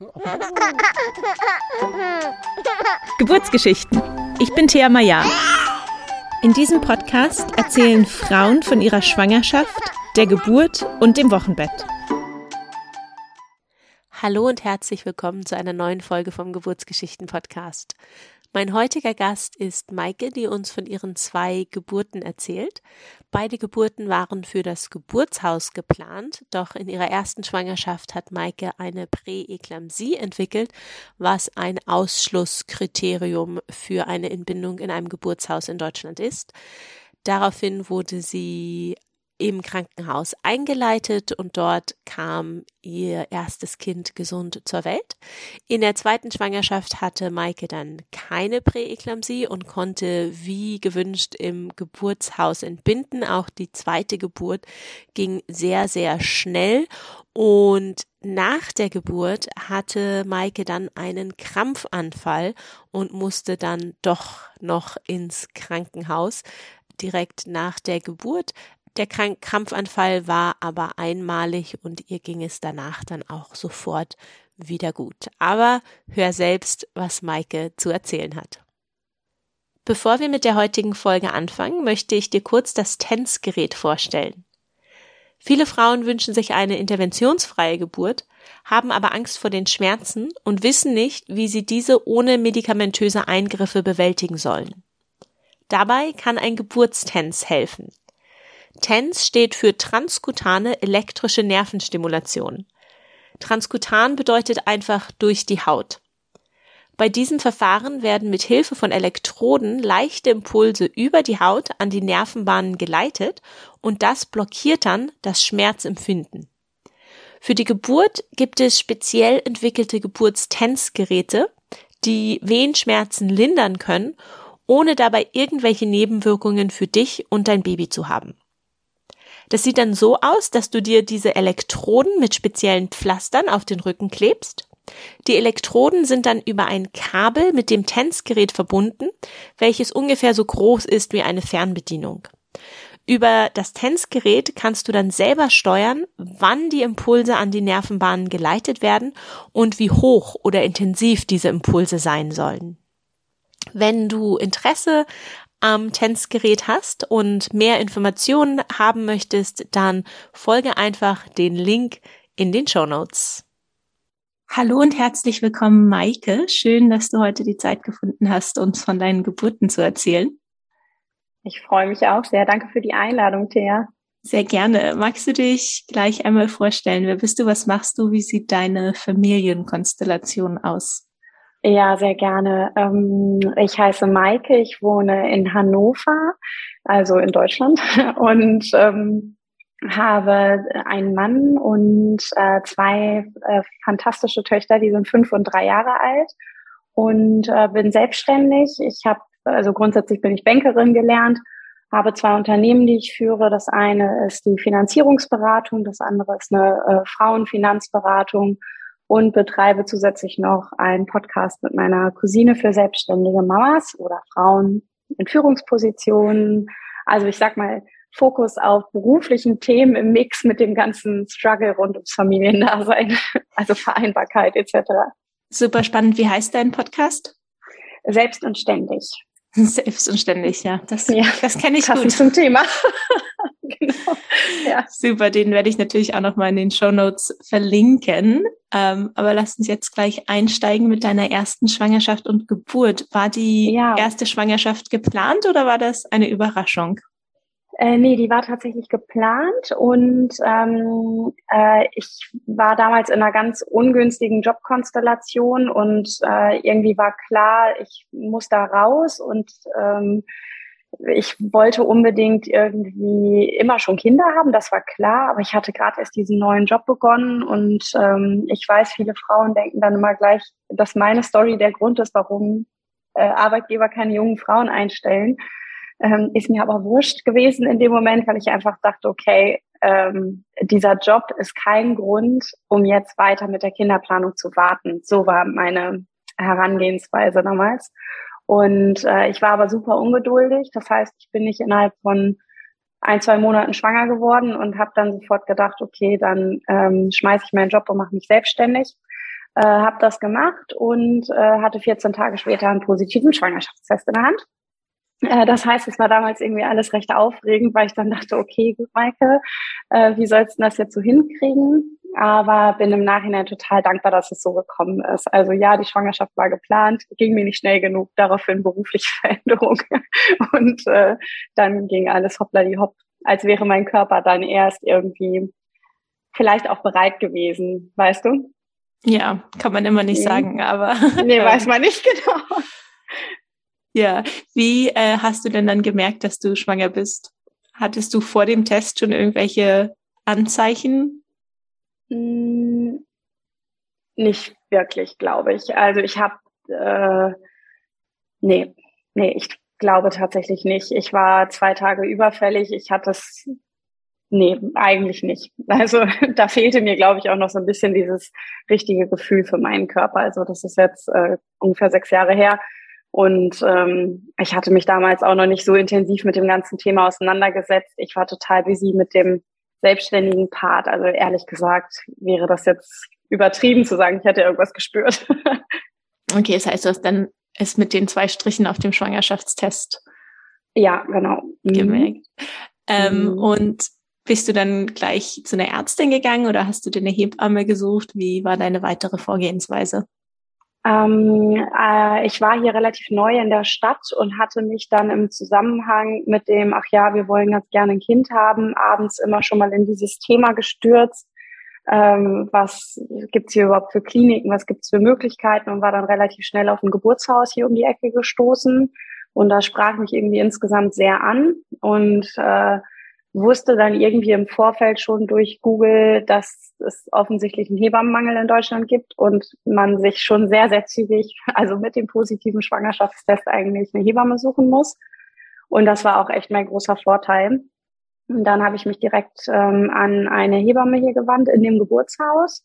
Geburtsgeschichten. Ich bin Thea Maya. In diesem Podcast erzählen Frauen von ihrer Schwangerschaft, der Geburt und dem Wochenbett. Hallo und herzlich willkommen zu einer neuen Folge vom Geburtsgeschichten Podcast. Mein heutiger Gast ist Maike, die uns von ihren zwei Geburten erzählt. Beide Geburten waren für das Geburtshaus geplant, doch in ihrer ersten Schwangerschaft hat Maike eine Präeklampsie entwickelt, was ein Ausschlusskriterium für eine Entbindung in einem Geburtshaus in Deutschland ist. Daraufhin wurde sie im Krankenhaus eingeleitet und dort kam ihr erstes Kind gesund zur Welt. In der zweiten Schwangerschaft hatte Maike dann keine Präeklampsie und konnte wie gewünscht im Geburtshaus entbinden. Auch die zweite Geburt ging sehr, sehr schnell und nach der Geburt hatte Maike dann einen Krampfanfall und musste dann doch noch ins Krankenhaus direkt nach der Geburt. Der Krampfanfall war aber einmalig und ihr ging es danach dann auch sofort wieder gut. Aber hör selbst, was Maike zu erzählen hat. Bevor wir mit der heutigen Folge anfangen, möchte ich dir kurz das TENS-Gerät vorstellen. Viele Frauen wünschen sich eine interventionsfreie Geburt, haben aber Angst vor den Schmerzen und wissen nicht, wie sie diese ohne medikamentöse Eingriffe bewältigen sollen. Dabei kann ein Geburtstens helfen. TENS steht für transkutane elektrische Nervenstimulation. Transkutan bedeutet einfach durch die Haut. Bei diesem Verfahren werden mit Hilfe von Elektroden leichte Impulse über die Haut an die Nervenbahnen geleitet und das blockiert dann das Schmerzempfinden. Für die Geburt gibt es speziell entwickelte Geburtstensgeräte, die Wehenschmerzen lindern können, ohne dabei irgendwelche Nebenwirkungen für dich und dein Baby zu haben. Das sieht dann so aus, dass du dir diese Elektroden mit speziellen Pflastern auf den Rücken klebst. Die Elektroden sind dann über ein Kabel mit dem Tänzgerät verbunden, welches ungefähr so groß ist wie eine Fernbedienung. Über das Tänzgerät kannst du dann selber steuern, wann die Impulse an die Nervenbahnen geleitet werden und wie hoch oder intensiv diese Impulse sein sollen. Wenn du Interesse am Tänzgerät hast und mehr Informationen haben möchtest, dann folge einfach den Link in den Show Notes. Hallo und herzlich willkommen, Maike. Schön, dass du heute die Zeit gefunden hast, uns von deinen Geburten zu erzählen. Ich freue mich auch sehr. Danke für die Einladung, Thea. Sehr gerne. Magst du dich gleich einmal vorstellen? Wer bist du? Was machst du? Wie sieht deine Familienkonstellation aus? Ja, sehr gerne. Ähm, ich heiße Maike, ich wohne in Hannover, also in Deutschland, und ähm, habe einen Mann und äh, zwei äh, fantastische Töchter, die sind fünf und drei Jahre alt und äh, bin selbstständig. Ich habe, also grundsätzlich bin ich Bankerin gelernt, habe zwei Unternehmen, die ich führe. Das eine ist die Finanzierungsberatung, das andere ist eine Frauenfinanzberatung und betreibe zusätzlich noch einen Podcast mit meiner Cousine für selbstständige Mamas oder Frauen in Führungspositionen. Also ich sag mal, Fokus auf beruflichen Themen im Mix mit dem ganzen Struggle rund ums Familiendasein, also Vereinbarkeit etc. Super spannend. Wie heißt dein Podcast? Selbst und ständig. Selbst und ständig, ja. Das, ja, das kenne ich gut. zum Thema. genau. Ja. Super, den werde ich natürlich auch nochmal in den Show Notes verlinken. Ähm, aber lass uns jetzt gleich einsteigen mit deiner ersten Schwangerschaft und Geburt. War die ja. erste Schwangerschaft geplant oder war das eine Überraschung? Äh, nee, die war tatsächlich geplant und ähm, äh, ich war damals in einer ganz ungünstigen Jobkonstellation und äh, irgendwie war klar, ich muss da raus und ähm, ich wollte unbedingt irgendwie immer schon Kinder haben, das war klar, aber ich hatte gerade erst diesen neuen Job begonnen und ähm, ich weiß, viele Frauen denken dann immer gleich, dass meine Story der Grund ist, warum äh, Arbeitgeber keine jungen Frauen einstellen. Ähm, ist mir aber wurscht gewesen in dem Moment, weil ich einfach dachte, okay, ähm, dieser Job ist kein Grund, um jetzt weiter mit der Kinderplanung zu warten. So war meine Herangehensweise damals. Und äh, ich war aber super ungeduldig. Das heißt, ich bin nicht innerhalb von ein, zwei Monaten schwanger geworden und habe dann sofort gedacht, okay, dann ähm, schmeiße ich meinen Job und mache mich selbstständig. äh, habe das gemacht und äh, hatte 14 Tage später einen positiven Schwangerschaftstest in der Hand. Äh, das heißt, es war damals irgendwie alles recht aufregend, weil ich dann dachte, okay, gut, Maike, äh, wie sollst du das jetzt so hinkriegen? Aber bin im Nachhinein total dankbar, dass es so gekommen ist. Also ja, die Schwangerschaft war geplant, ging mir nicht schnell genug, daraufhin berufliche Veränderung. Und äh, dann ging alles hoppla die hopp, als wäre mein Körper dann erst irgendwie vielleicht auch bereit gewesen, weißt du? Ja, kann man immer nicht nee. sagen, aber. Nee, weiß man nicht genau. Ja, wie äh, hast du denn dann gemerkt, dass du schwanger bist? Hattest du vor dem Test schon irgendwelche Anzeichen? Hm, nicht wirklich, glaube ich. Also ich habe, äh, nee, nee, ich glaube tatsächlich nicht. Ich war zwei Tage überfällig. Ich hatte es, nee, eigentlich nicht. Also da fehlte mir, glaube ich, auch noch so ein bisschen dieses richtige Gefühl für meinen Körper. Also das ist jetzt äh, ungefähr sechs Jahre her. Und ähm, ich hatte mich damals auch noch nicht so intensiv mit dem ganzen Thema auseinandergesetzt. Ich war total busy mit dem selbstständigen Part. Also ehrlich gesagt wäre das jetzt übertrieben zu sagen, ich hätte irgendwas gespürt. okay, das heißt, du hast dann es mit den zwei Strichen auf dem Schwangerschaftstest ja, genau. Mhm. gemerkt. Mhm. Ähm, mhm. Und bist du dann gleich zu einer Ärztin gegangen oder hast du dir eine Hebamme gesucht? Wie war deine weitere Vorgehensweise? Ähm, äh, ich war hier relativ neu in der Stadt und hatte mich dann im Zusammenhang mit dem, ach ja, wir wollen ganz gerne ein Kind haben, abends immer schon mal in dieses Thema gestürzt. Ähm, was gibt's hier überhaupt für Kliniken, was gibt's für Möglichkeiten und war dann relativ schnell auf ein Geburtshaus hier um die Ecke gestoßen. Und da sprach mich irgendwie insgesamt sehr an. Und äh, wusste dann irgendwie im Vorfeld schon durch Google, dass es offensichtlich einen Hebammenmangel in Deutschland gibt und man sich schon sehr, sehr zügig, also mit dem positiven Schwangerschaftstest eigentlich eine Hebamme suchen muss. Und das war auch echt mein großer Vorteil. Und dann habe ich mich direkt ähm, an eine Hebamme hier gewandt in dem Geburtshaus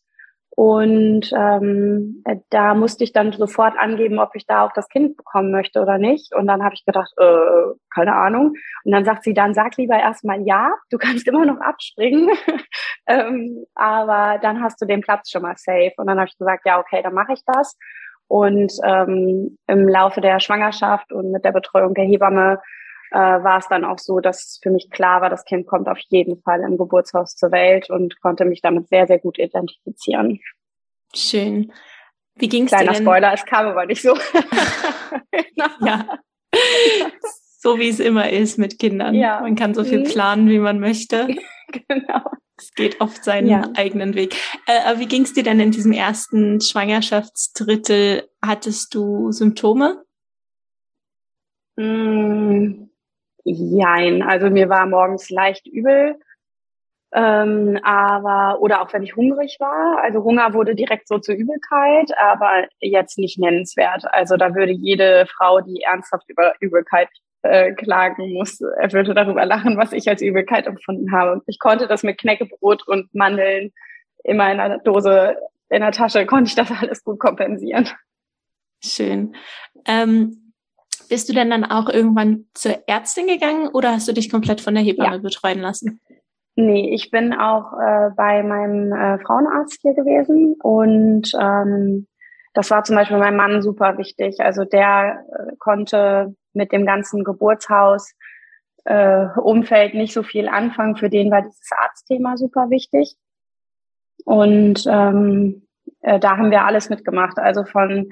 und ähm, äh, da musste ich dann sofort angeben, ob ich da auch das Kind bekommen möchte oder nicht. Und dann habe ich gedacht, äh, keine Ahnung. Und dann sagt sie, dann sag lieber erstmal ja, du kannst immer noch abspringen. ähm, aber dann hast du den Platz schon mal safe. Und dann habe ich gesagt, ja, okay, dann mache ich das. Und ähm, im Laufe der Schwangerschaft und mit der Betreuung der Hebamme äh, war es dann auch so, dass für mich klar war, das Kind kommt auf jeden Fall im Geburtshaus zur Welt und konnte mich damit sehr, sehr gut identifizieren. Schön. Wie ging's Kleiner dir denn? Spoiler, es kam aber nicht so. ja. So wie es immer ist mit Kindern. Ja. Man kann so viel mhm. planen, wie man möchte. genau. Es geht oft seinen ja. eigenen Weg. Äh, wie ging es dir denn in diesem ersten Schwangerschaftsdrittel? Hattest du Symptome? Mm, Jein, also mir war morgens leicht übel, ähm, aber oder auch wenn ich hungrig war. Also Hunger wurde direkt so zur Übelkeit, aber jetzt nicht nennenswert. Also da würde jede Frau, die ernsthaft über Übelkeit äh, klagen muss, er würde darüber lachen, was ich als Übelkeit empfunden habe. Ich konnte das mit Knäckebrot und Mandeln immer in einer Dose in der Tasche, konnte ich das alles gut kompensieren. Schön. Ähm bist du denn dann auch irgendwann zur Ärztin gegangen oder hast du dich komplett von der Hebamme ja. betreuen lassen? Nee, ich bin auch äh, bei meinem äh, Frauenarzt hier gewesen und ähm, das war zum Beispiel meinem Mann super wichtig. Also der äh, konnte mit dem ganzen Geburtshaus äh, Umfeld nicht so viel anfangen. Für den war dieses Arztthema super wichtig. Und ähm, äh, da haben wir alles mitgemacht. Also von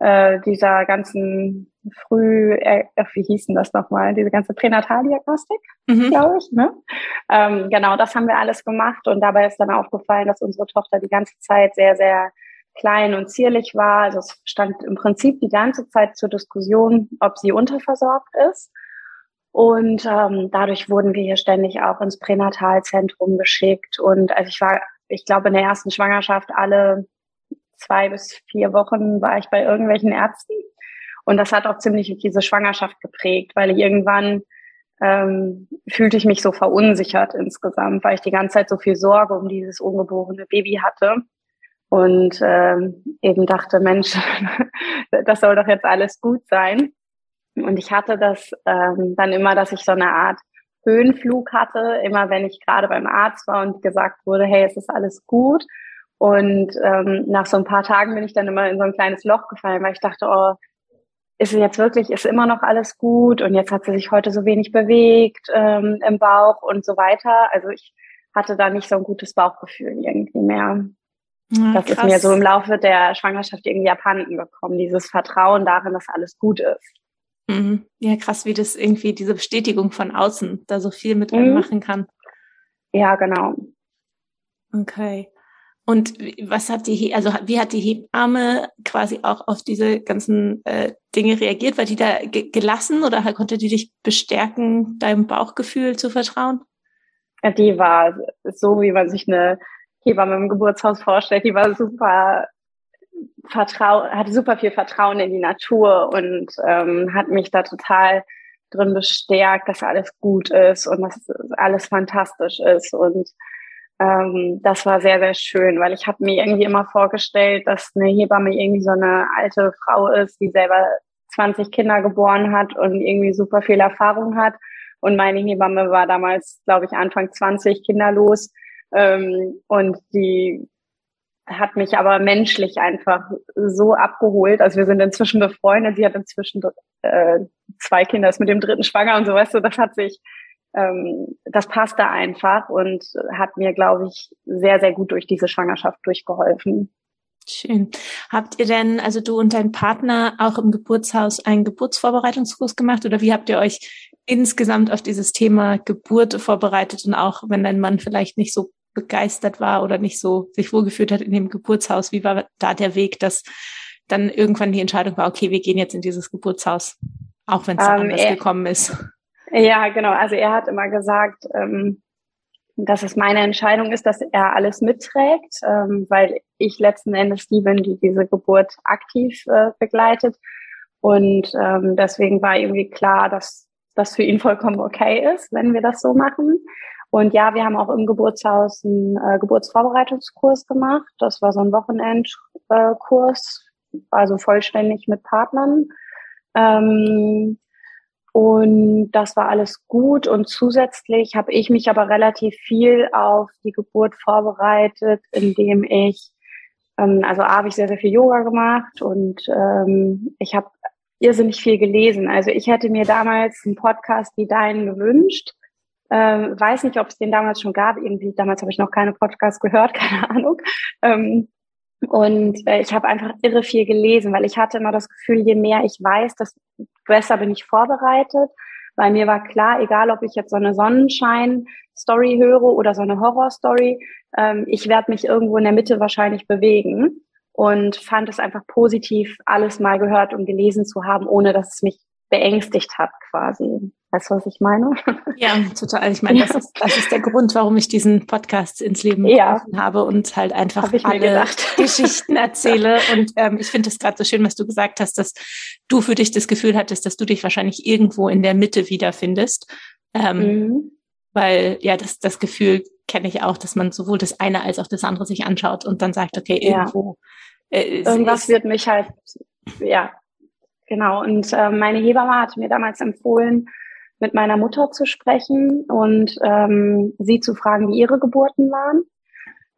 äh, dieser ganzen früh, äh, wie hießen das nochmal, diese ganze Pränataldiagnostik, mhm. glaube ich. Ne? Ähm, genau, das haben wir alles gemacht und dabei ist dann aufgefallen, dass unsere Tochter die ganze Zeit sehr, sehr klein und zierlich war. Also es stand im Prinzip die ganze Zeit zur Diskussion, ob sie unterversorgt ist. Und ähm, dadurch wurden wir hier ständig auch ins Pränatalzentrum geschickt. Und also ich war, ich glaube, in der ersten Schwangerschaft alle zwei bis vier Wochen war ich bei irgendwelchen Ärzten. Und das hat auch ziemlich diese Schwangerschaft geprägt, weil irgendwann ähm, fühlte ich mich so verunsichert insgesamt, weil ich die ganze Zeit so viel Sorge um dieses ungeborene Baby hatte und ähm, eben dachte, Mensch, das soll doch jetzt alles gut sein. Und ich hatte das ähm, dann immer, dass ich so eine Art Höhenflug hatte, immer wenn ich gerade beim Arzt war und gesagt wurde, hey, es ist alles gut. Und ähm, nach so ein paar Tagen bin ich dann immer in so ein kleines Loch gefallen, weil ich dachte, oh, ist jetzt wirklich, ist immer noch alles gut und jetzt hat sie sich heute so wenig bewegt ähm, im Bauch und so weiter. Also ich hatte da nicht so ein gutes Bauchgefühl irgendwie mehr. Ja, das krass. ist mir so im Laufe der Schwangerschaft irgendwie abhanden gekommen, dieses Vertrauen darin, dass alles gut ist. Mhm. Ja, krass, wie das irgendwie diese Bestätigung von außen da so viel mit mhm. machen kann. Ja, genau. Okay. Und was hat die, also wie hat die Hebamme quasi auch auf diese ganzen äh, Dinge reagiert? War die da gelassen oder konnte die dich bestärken, deinem Bauchgefühl zu vertrauen? Ja, die war so, wie man sich eine Hebamme im Geburtshaus vorstellt. Die war super vertrau hatte super viel Vertrauen in die Natur und ähm, hat mich da total drin bestärkt, dass alles gut ist und dass alles fantastisch ist und ähm, das war sehr, sehr schön, weil ich habe mir irgendwie immer vorgestellt, dass eine Hebamme irgendwie so eine alte Frau ist, die selber 20 Kinder geboren hat und irgendwie super viel Erfahrung hat. Und meine Hebamme war damals, glaube ich, Anfang 20 kinderlos. Ähm, und die hat mich aber menschlich einfach so abgeholt. Also wir sind inzwischen befreundet. Sie hat inzwischen äh, zwei Kinder, ist mit dem dritten schwanger und so, weißt du, das hat sich ähm, das passte einfach und hat mir, glaube ich, sehr, sehr gut durch diese Schwangerschaft durchgeholfen. Schön. Habt ihr denn, also du und dein Partner, auch im Geburtshaus einen Geburtsvorbereitungskurs gemacht oder wie habt ihr euch insgesamt auf dieses Thema Geburt vorbereitet und auch wenn dein Mann vielleicht nicht so begeistert war oder nicht so sich wohlgefühlt hat in dem Geburtshaus, wie war da der Weg, dass dann irgendwann die Entscheidung war, okay, wir gehen jetzt in dieses Geburtshaus, auch wenn es ähm, anders gekommen ist? Ja, genau. Also er hat immer gesagt, ähm, dass es meine Entscheidung ist, dass er alles mitträgt, ähm, weil ich letzten Endes die bin, die diese Geburt aktiv äh, begleitet. Und ähm, deswegen war irgendwie klar, dass das für ihn vollkommen okay ist, wenn wir das so machen. Und ja, wir haben auch im Geburtshaus einen äh, Geburtsvorbereitungskurs gemacht. Das war so ein Wochenendkurs, äh, also vollständig mit Partnern. Ähm, und das war alles gut. Und zusätzlich habe ich mich aber relativ viel auf die Geburt vorbereitet, indem ich, ähm, also A, habe ich sehr, sehr viel Yoga gemacht und ähm, ich habe irrsinnig viel gelesen. Also ich hätte mir damals einen Podcast wie deinen gewünscht. Ähm, weiß nicht, ob es den damals schon gab. Irgendwie, damals habe ich noch keine Podcasts gehört, keine Ahnung. Ähm, und äh, ich habe einfach irre viel gelesen, weil ich hatte immer das Gefühl, je mehr ich weiß, desto besser bin ich vorbereitet. Weil mir war klar, egal ob ich jetzt so eine Sonnenschein-Story höre oder so eine Horror-Story, ähm, ich werde mich irgendwo in der Mitte wahrscheinlich bewegen und fand es einfach positiv, alles mal gehört und gelesen zu haben, ohne dass es mich beängstigt hat quasi. Weißt du, was ich meine? Ja, total. Ich meine, das, ist, das ist der Grund, warum ich diesen Podcast ins Leben ja. habe und halt einfach alle Geschichten erzähle. Und ähm, ich finde es gerade so schön, was du gesagt hast, dass du für dich das Gefühl hattest, dass du dich wahrscheinlich irgendwo in der Mitte wiederfindest. Ähm, mhm. Weil ja, das, das Gefühl kenne ich auch, dass man sowohl das eine als auch das andere sich anschaut und dann sagt, okay, irgendwo. Ja. Äh, Irgendwas wird mich halt, ja, genau. Und äh, meine Hebamme hat mir damals empfohlen, mit meiner Mutter zu sprechen und ähm, sie zu fragen, wie ihre Geburten waren,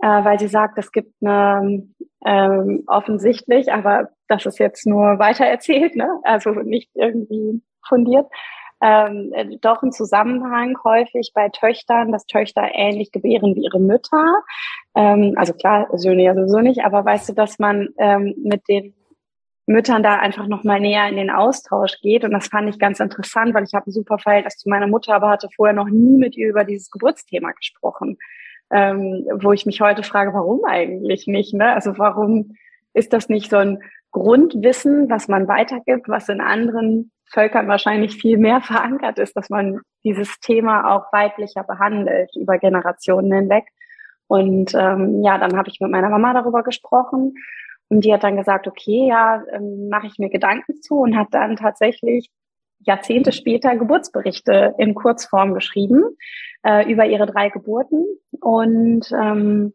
äh, weil sie sagt, es gibt eine ähm, offensichtlich, aber das ist jetzt nur weitererzählt, ne? also nicht irgendwie fundiert, ähm, doch ein Zusammenhang häufig bei Töchtern, dass Töchter ähnlich gebären wie ihre Mütter. Ähm, also klar, Söhne ja sowieso nicht, aber weißt du, dass man ähm, mit den Müttern da einfach noch mal näher in den Austausch geht. Und das fand ich ganz interessant, weil ich habe ein super Verhältnis zu meiner Mutter, aber hatte vorher noch nie mit ihr über dieses Geburtsthema gesprochen. Ähm, wo ich mich heute frage, warum eigentlich nicht? Ne? Also warum ist das nicht so ein Grundwissen, was man weitergibt, was in anderen Völkern wahrscheinlich viel mehr verankert ist, dass man dieses Thema auch weiblicher behandelt über Generationen hinweg. Und ähm, ja, dann habe ich mit meiner Mama darüber gesprochen und die hat dann gesagt, okay, ja, ähm, mache ich mir Gedanken zu und hat dann tatsächlich Jahrzehnte später Geburtsberichte in Kurzform geschrieben äh, über ihre drei Geburten. Und ähm,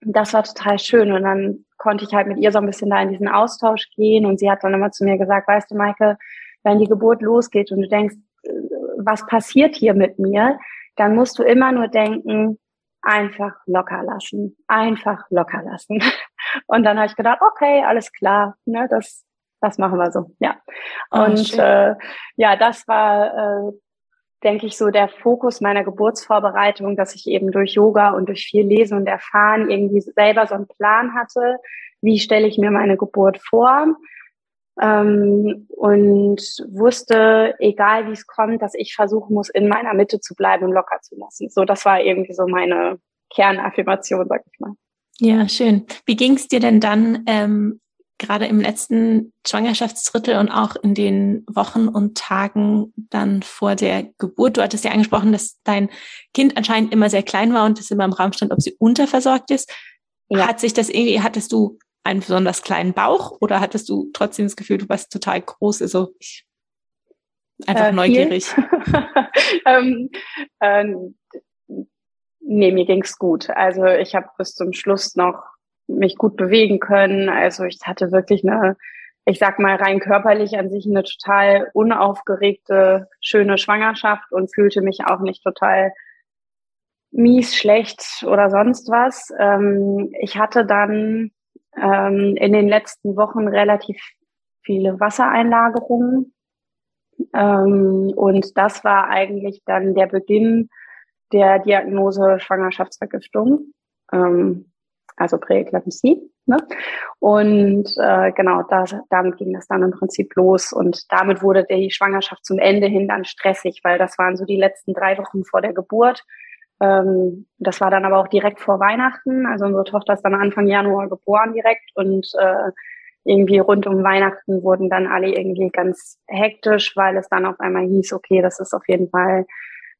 das war total schön. Und dann konnte ich halt mit ihr so ein bisschen da in diesen Austausch gehen. Und sie hat dann immer zu mir gesagt, weißt du, Maike, wenn die Geburt losgeht und du denkst, äh, was passiert hier mit mir, dann musst du immer nur denken, einfach locker lassen, einfach locker lassen. Und dann habe ich gedacht, okay, alles klar, ne, das, das machen wir so, ja. Oh, und äh, ja, das war, äh, denke ich, so der Fokus meiner Geburtsvorbereitung, dass ich eben durch Yoga und durch viel Lesen und Erfahren irgendwie selber so einen Plan hatte, wie stelle ich mir meine Geburt vor ähm, und wusste, egal wie es kommt, dass ich versuchen muss, in meiner Mitte zu bleiben und locker zu lassen. So, das war irgendwie so meine Kernaffirmation, sag ich mal. Ja, schön. Wie ging es dir denn dann ähm, gerade im letzten Schwangerschaftsdrittel und auch in den Wochen und Tagen dann vor der Geburt? Du hattest ja angesprochen, dass dein Kind anscheinend immer sehr klein war und es immer im Raum stand, ob sie unterversorgt ist. Ja. Hat sich das irgendwie, hattest du einen besonders kleinen Bauch oder hattest du trotzdem das Gefühl, du warst total groß? Also ich, einfach äh, neugierig. ähm, äh, nee, mir ging's gut. Also ich habe bis zum Schluss noch mich gut bewegen können. Also ich hatte wirklich eine, ich sag mal rein körperlich an sich eine total unaufgeregte, schöne Schwangerschaft und fühlte mich auch nicht total mies, schlecht oder sonst was. Ähm, ich hatte dann ähm, in den letzten Wochen relativ viele Wassereinlagerungen. Ähm, und das war eigentlich dann der Beginn der Diagnose Schwangerschaftsvergiftung, ähm, also Präeklampsie. Ne? Und äh, genau, das, damit ging das dann im Prinzip los. Und damit wurde die Schwangerschaft zum Ende hin dann stressig, weil das waren so die letzten drei Wochen vor der Geburt. Ähm, das war dann aber auch direkt vor Weihnachten. Also unsere Tochter ist dann Anfang Januar geboren direkt und äh, irgendwie rund um Weihnachten wurden dann alle irgendwie ganz hektisch, weil es dann auf einmal hieß, okay, das ist auf jeden Fall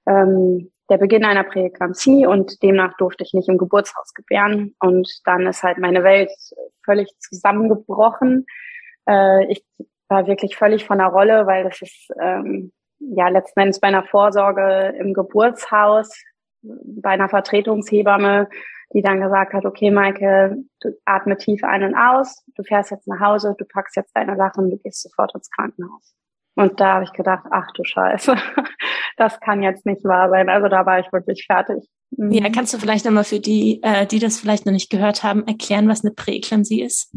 ähm, der Beginn einer Präeklampsie und demnach durfte ich nicht im Geburtshaus gebären. Und dann ist halt meine Welt völlig zusammengebrochen. Äh, ich war wirklich völlig von der Rolle, weil das ist ähm, ja letzten Endes bei einer Vorsorge im Geburtshaus bei einer Vertretungshebamme, die dann gesagt hat, okay, Maike, du atme tief ein und aus, du fährst jetzt nach Hause, du packst jetzt deine Sachen du gehst sofort ins Krankenhaus. Und da habe ich gedacht, ach du Scheiße, das kann jetzt nicht wahr sein. Also da war ich wirklich fertig. Mhm. Ja, kannst du vielleicht nochmal für die, äh, die das vielleicht noch nicht gehört haben, erklären, was eine Präeklampsie ist?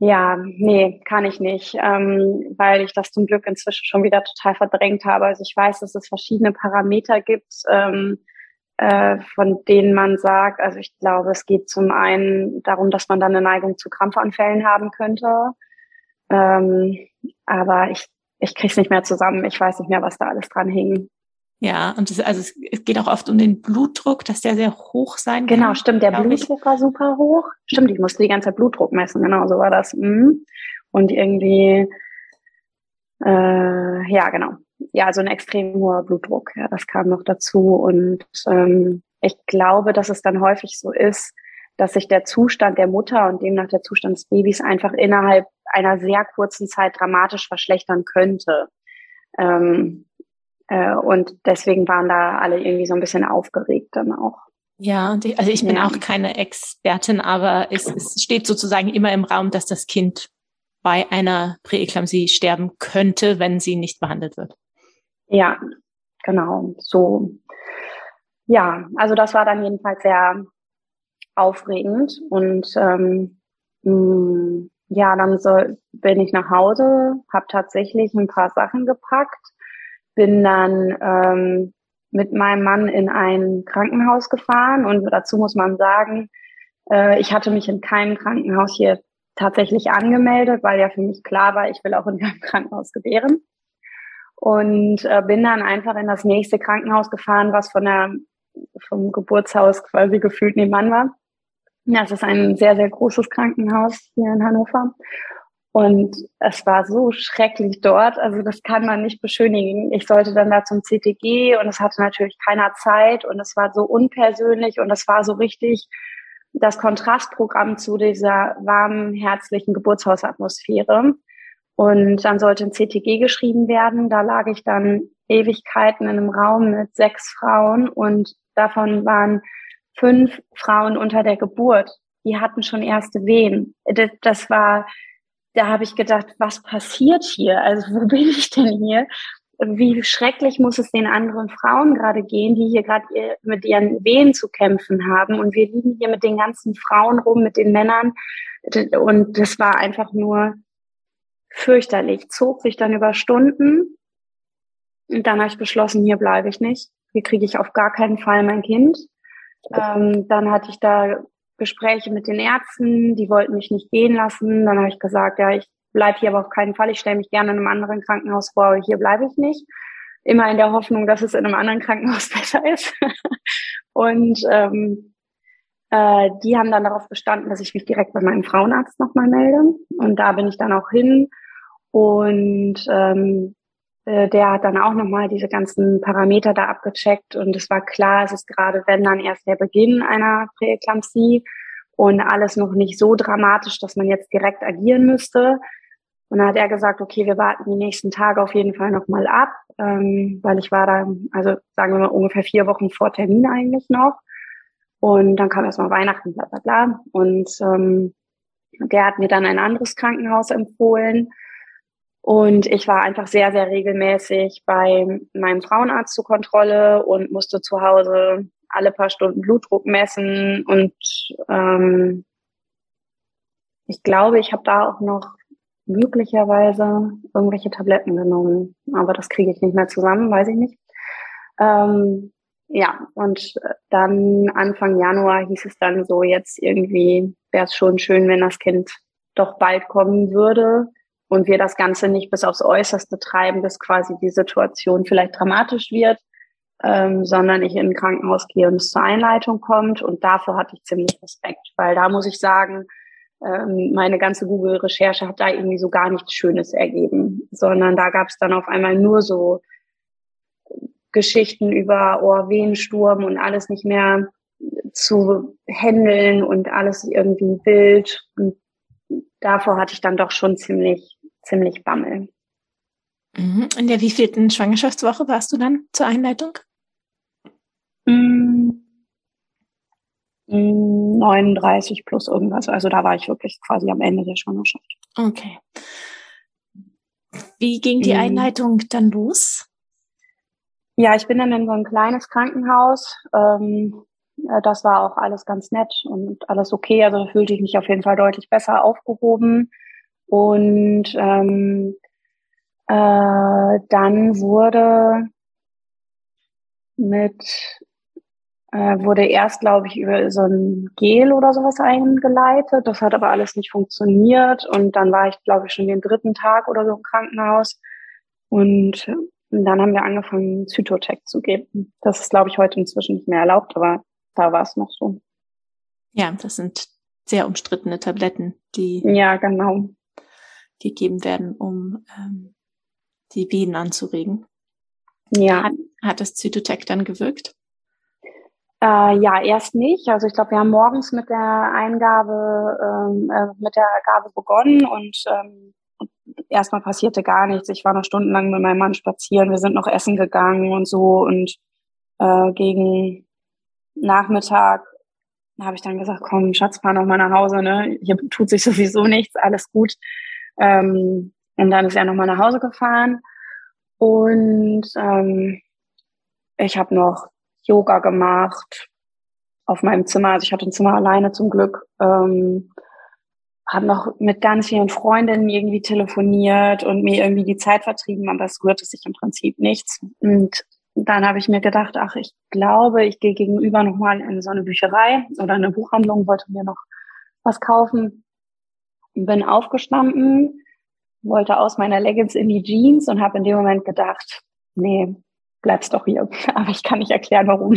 Ja, nee, kann ich nicht, ähm, weil ich das zum Glück inzwischen schon wieder total verdrängt habe. Also ich weiß, dass es verschiedene Parameter gibt, ähm, äh, von denen man sagt, also ich glaube, es geht zum einen darum, dass man dann eine Neigung zu Krampfanfällen haben könnte. Ähm, aber ich, ich kriege es nicht mehr zusammen. Ich weiß nicht mehr, was da alles dran hing. Ja, und das, also es, es geht auch oft um den Blutdruck, dass der sehr hoch sein kann. Genau, stimmt, der Blutdruck ich. war super hoch. Stimmt, ich musste die ganze Zeit Blutdruck messen, genau, so war das. Mhm. Und irgendwie, äh, ja, genau. Ja, so ein extrem hoher Blutdruck, ja, das kam noch dazu. Und ähm, ich glaube, dass es dann häufig so ist, dass sich der Zustand der Mutter und demnach der Zustand des Babys einfach innerhalb einer sehr kurzen Zeit dramatisch verschlechtern könnte. Ähm, äh, und deswegen waren da alle irgendwie so ein bisschen aufgeregt dann auch. Ja, und ich, also ich bin ja. auch keine Expertin, aber es, es steht sozusagen immer im Raum, dass das Kind bei einer Präeklampsie sterben könnte, wenn sie nicht behandelt wird. Ja, genau. So. Ja, also das war dann jedenfalls sehr aufregend und ähm, mh, mm, ja, dann so bin ich nach Hause, habe tatsächlich ein paar Sachen gepackt bin dann ähm, mit meinem Mann in ein Krankenhaus gefahren und dazu muss man sagen, äh, ich hatte mich in keinem Krankenhaus hier tatsächlich angemeldet, weil ja für mich klar war, ich will auch in keinem Krankenhaus gebären. Und äh, bin dann einfach in das nächste Krankenhaus gefahren, was von der, vom Geburtshaus quasi gefühlt nebenan war. Das ist ein sehr, sehr großes Krankenhaus hier in Hannover. Und es war so schrecklich dort. Also das kann man nicht beschönigen. Ich sollte dann da zum CTG und es hatte natürlich keiner Zeit und es war so unpersönlich und es war so richtig das Kontrastprogramm zu dieser warmen, herzlichen Geburtshausatmosphäre. Und dann sollte ein CTG geschrieben werden. Da lag ich dann Ewigkeiten in einem Raum mit sechs Frauen und davon waren fünf Frauen unter der Geburt. Die hatten schon erste Wehen. Das war da habe ich gedacht, was passiert hier? Also wo bin ich denn hier? wie schrecklich muss es den anderen Frauen gerade gehen, die hier gerade mit ihren Wehen zu kämpfen haben. Und wir liegen hier mit den ganzen Frauen rum, mit den Männern. Und das war einfach nur fürchterlich. Zog sich dann über Stunden. Und dann habe ich beschlossen, hier bleibe ich nicht. Hier kriege ich auf gar keinen Fall mein Kind. Ähm, dann hatte ich da Gespräche mit den Ärzten, die wollten mich nicht gehen lassen. Dann habe ich gesagt, ja, ich bleibe hier aber auf keinen Fall. Ich stelle mich gerne in einem anderen Krankenhaus vor, aber hier bleibe ich nicht. Immer in der Hoffnung, dass es in einem anderen Krankenhaus besser ist. und ähm, äh, die haben dann darauf bestanden, dass ich mich direkt bei meinem Frauenarzt nochmal melde. Und da bin ich dann auch hin. Und ähm, äh, der hat dann auch nochmal diese ganzen Parameter da abgecheckt. Und es war klar, es ist gerade, wenn dann erst der Beginn einer Präeklampsie und alles noch nicht so dramatisch, dass man jetzt direkt agieren müsste. Und dann hat er gesagt, okay, wir warten die nächsten Tage auf jeden Fall nochmal ab, ähm, weil ich war da, also sagen wir mal ungefähr vier Wochen vor Termin eigentlich noch. Und dann kam erstmal Weihnachten, bla bla bla. Und ähm, der hat mir dann ein anderes Krankenhaus empfohlen. Und ich war einfach sehr, sehr regelmäßig bei meinem Frauenarzt zur Kontrolle und musste zu Hause alle paar Stunden Blutdruck messen. Und ähm, ich glaube, ich habe da auch noch möglicherweise irgendwelche Tabletten genommen. Aber das kriege ich nicht mehr zusammen, weiß ich nicht. Ähm, ja, und dann Anfang Januar hieß es dann so, jetzt irgendwie wäre es schon schön, wenn das Kind doch bald kommen würde und wir das Ganze nicht bis aufs Äußerste treiben, bis quasi die Situation vielleicht dramatisch wird, ähm, sondern ich in ein Krankenhaus gehe und es zur Einleitung kommt. Und davor hatte ich ziemlich Respekt, weil da muss ich sagen, ähm, meine ganze Google-Recherche hat da irgendwie so gar nichts Schönes ergeben, sondern da gab es dann auf einmal nur so Geschichten über oh, Wehensturm und alles nicht mehr zu handeln und alles irgendwie wild. Und davor hatte ich dann doch schon ziemlich, ziemlich Bammel. Mhm. In der wievielten Schwangerschaftswoche warst du dann zur Einleitung? Mm, 39 plus irgendwas. Also da war ich wirklich quasi am Ende der Schwangerschaft. Okay. Wie ging die mhm. Einleitung dann los? Ja, ich bin dann in so ein kleines Krankenhaus. Ähm, das war auch alles ganz nett und alles okay. Also da fühlte ich mich auf jeden Fall deutlich besser aufgehoben. Und ähm, äh, dann wurde mit äh, wurde erst, glaube ich, über so ein Gel oder sowas eingeleitet. Das hat aber alles nicht funktioniert. Und dann war ich, glaube ich, schon den dritten Tag oder so im Krankenhaus. Und dann haben wir angefangen, Zytotec zu geben. Das ist, glaube ich, heute inzwischen nicht mehr erlaubt, aber da war es noch so. Ja, das sind sehr umstrittene Tabletten, die ja genau gegeben werden, um ähm, die Bienen anzuregen. Ja. Hat, hat das Zytotec dann gewirkt? Äh, ja, erst nicht. Also ich glaube, wir haben morgens mit der Eingabe, ähm, äh, mit der Gabe begonnen und ähm, erstmal passierte gar nichts. Ich war noch stundenlang mit meinem Mann spazieren, wir sind noch essen gegangen und so und äh, gegen Nachmittag habe ich dann gesagt, komm, Schatz, fahr noch mal nach Hause, ne? Hier tut sich sowieso nichts, alles gut. Ähm, und dann ist er noch mal nach Hause gefahren und ähm, ich habe noch Yoga gemacht auf meinem Zimmer. Also ich hatte ein Zimmer alleine zum Glück. Ähm, habe noch mit ganz vielen Freundinnen irgendwie telefoniert und mir irgendwie die Zeit vertrieben, aber es rührte sich im Prinzip nichts. Und dann habe ich mir gedacht, ach, ich glaube, ich gehe gegenüber nochmal in so eine Bücherei oder eine Buchhandlung, wollte mir noch was kaufen. Bin aufgestanden, wollte aus meiner Leggings in die Jeans und habe in dem Moment gedacht, nee, bleibst doch hier. Aber ich kann nicht erklären, warum.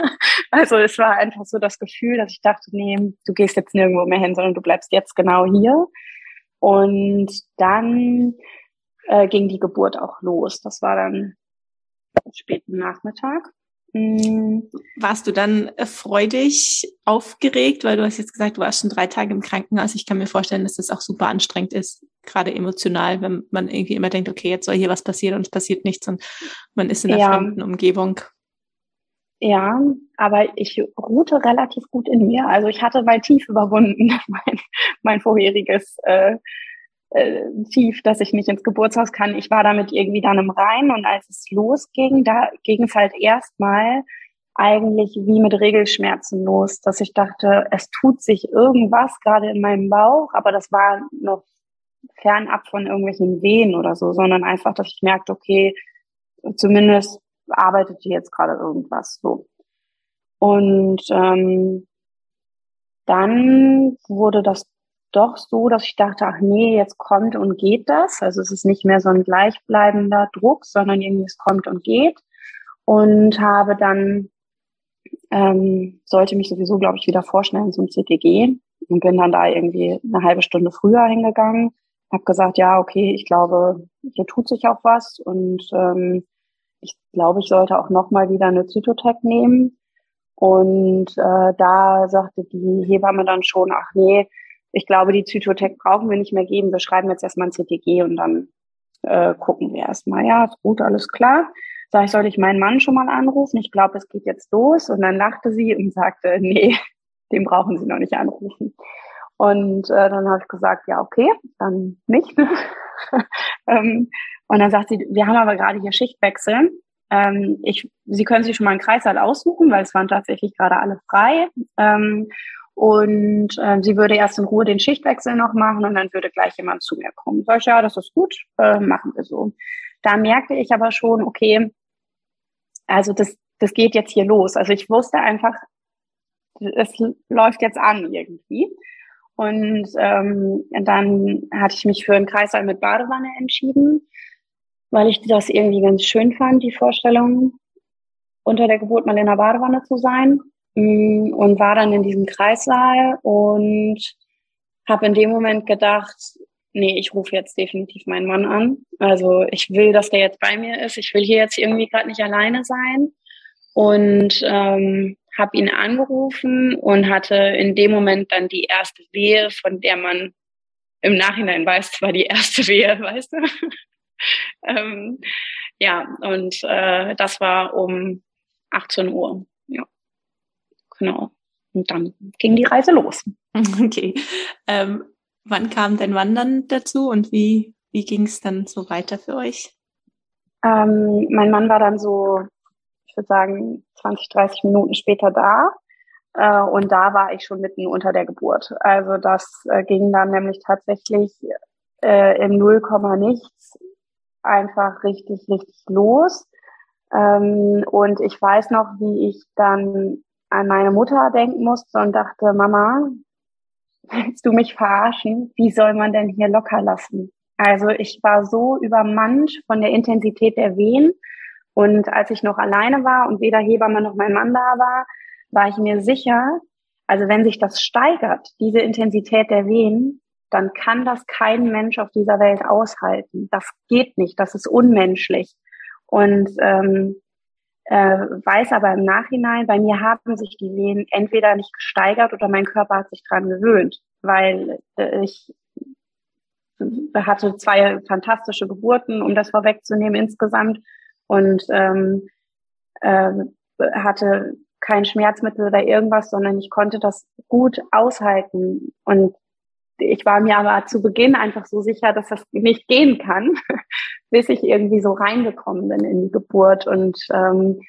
also es war einfach so das Gefühl, dass ich dachte, nee, du gehst jetzt nirgendwo mehr hin, sondern du bleibst jetzt genau hier. Und dann äh, ging die Geburt auch los. Das war dann späten Nachmittag. Mhm. Warst du dann freudig aufgeregt, weil du hast jetzt gesagt, du warst schon drei Tage im Krankenhaus. Ich kann mir vorstellen, dass das auch super anstrengend ist, gerade emotional, wenn man irgendwie immer denkt, okay, jetzt soll hier was passieren und es passiert nichts und man ist in einer ja. fremden Umgebung. Ja, aber ich ruhte relativ gut in mir. Also ich hatte mein Tief überwunden, mein, mein vorheriges äh, äh, tief, dass ich nicht ins Geburtshaus kann. Ich war damit irgendwie dann im Rhein und als es losging, da ging es halt erstmal eigentlich wie mit Regelschmerzen los, dass ich dachte, es tut sich irgendwas gerade in meinem Bauch, aber das war noch fernab von irgendwelchen Wehen oder so, sondern einfach, dass ich merkte, okay, zumindest arbeitet hier jetzt gerade irgendwas so. Und ähm, dann wurde das doch so, dass ich dachte, ach nee, jetzt kommt und geht das. Also es ist nicht mehr so ein gleichbleibender Druck, sondern irgendwie es kommt und geht. Und habe dann, ähm, sollte mich sowieso, glaube ich, wieder vorstellen zum CTG und bin dann da irgendwie eine halbe Stunde früher hingegangen. Habe gesagt, ja, okay, ich glaube, hier tut sich auch was und ähm, ich glaube, ich sollte auch nochmal wieder eine Zytotec nehmen. Und äh, da sagte die Hebamme dann schon, ach nee, ich glaube, die Zytotec brauchen wir nicht mehr geben. Wir schreiben jetzt erstmal ein CTG und dann äh, gucken wir erstmal. Ja, ist gut, alles klar. Sag ich, soll ich meinen Mann schon mal anrufen? Ich glaube, es geht jetzt los. Und dann lachte sie und sagte, nee, den brauchen Sie noch nicht anrufen. Und äh, dann habe ich gesagt, ja, okay, dann nicht. ähm, und dann sagt sie, wir haben aber gerade hier Schichtwechsel. Ähm, ich, Sie können sich schon mal einen Kreissaal aussuchen, weil es waren tatsächlich gerade alle frei. Ähm, und äh, sie würde erst in Ruhe den Schichtwechsel noch machen und dann würde gleich jemand zu mir kommen. Sag ich, ja, das ist gut, äh, machen wir so. Da merkte ich aber schon, okay, also das, das geht jetzt hier los. Also ich wusste einfach, es läuft jetzt an irgendwie. Und ähm, dann hatte ich mich für einen Kreißsaal mit Badewanne entschieden, weil ich das irgendwie ganz schön fand, die Vorstellung, unter der Geburt mal in der Badewanne zu sein. Mm, und war dann in diesem Kreissaal und habe in dem Moment gedacht, nee, ich rufe jetzt definitiv meinen Mann an. Also ich will, dass der jetzt bei mir ist. Ich will hier jetzt irgendwie gerade nicht alleine sein. Und ähm, habe ihn angerufen und hatte in dem Moment dann die erste Wehe, von der man im Nachhinein weiß, es war die erste Wehe, weißt du? ähm, ja, und äh, das war um 18 Uhr. Genau. Und dann ging die Reise los. Okay. Ähm, wann kam dein Mann dann dazu und wie, wie ging es dann so weiter für euch? Ähm, mein Mann war dann so, ich würde sagen, 20, 30 Minuten später da. Äh, und da war ich schon mitten unter der Geburt. Also das äh, ging dann nämlich tatsächlich äh, im Nullkomma nichts einfach richtig, richtig los. Ähm, und ich weiß noch, wie ich dann an meine Mutter denken musste und dachte, Mama, willst du mich verarschen? Wie soll man denn hier locker lassen? Also ich war so übermannt von der Intensität der Wehen. Und als ich noch alleine war und weder Hebamme noch mein Mann da war, war ich mir sicher, also wenn sich das steigert, diese Intensität der Wehen, dann kann das kein Mensch auf dieser Welt aushalten. Das geht nicht, das ist unmenschlich. Und ähm, äh, weiß aber im Nachhinein, bei mir haben sich die Wehen entweder nicht gesteigert oder mein Körper hat sich dran gewöhnt, weil äh, ich hatte zwei fantastische Geburten, um das vorwegzunehmen insgesamt und ähm, äh, hatte kein Schmerzmittel oder irgendwas, sondern ich konnte das gut aushalten und ich war mir aber zu Beginn einfach so sicher, dass das nicht gehen kann, bis ich irgendwie so reingekommen bin in die Geburt und ähm,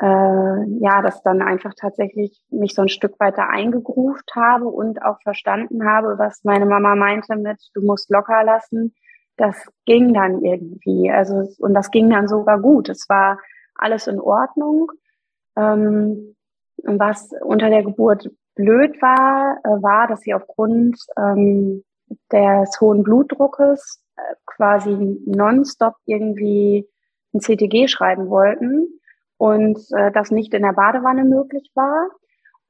äh, ja, das dann einfach tatsächlich mich so ein Stück weiter eingegruft habe und auch verstanden habe, was meine Mama meinte mit, du musst locker lassen. Das ging dann irgendwie. Also, und das ging dann sogar gut. Es war alles in Ordnung. Ähm, was unter der Geburt blöd war, äh, war, dass sie aufgrund ähm, des hohen Blutdruckes äh, quasi nonstop irgendwie ein CTG schreiben wollten und äh, das nicht in der Badewanne möglich war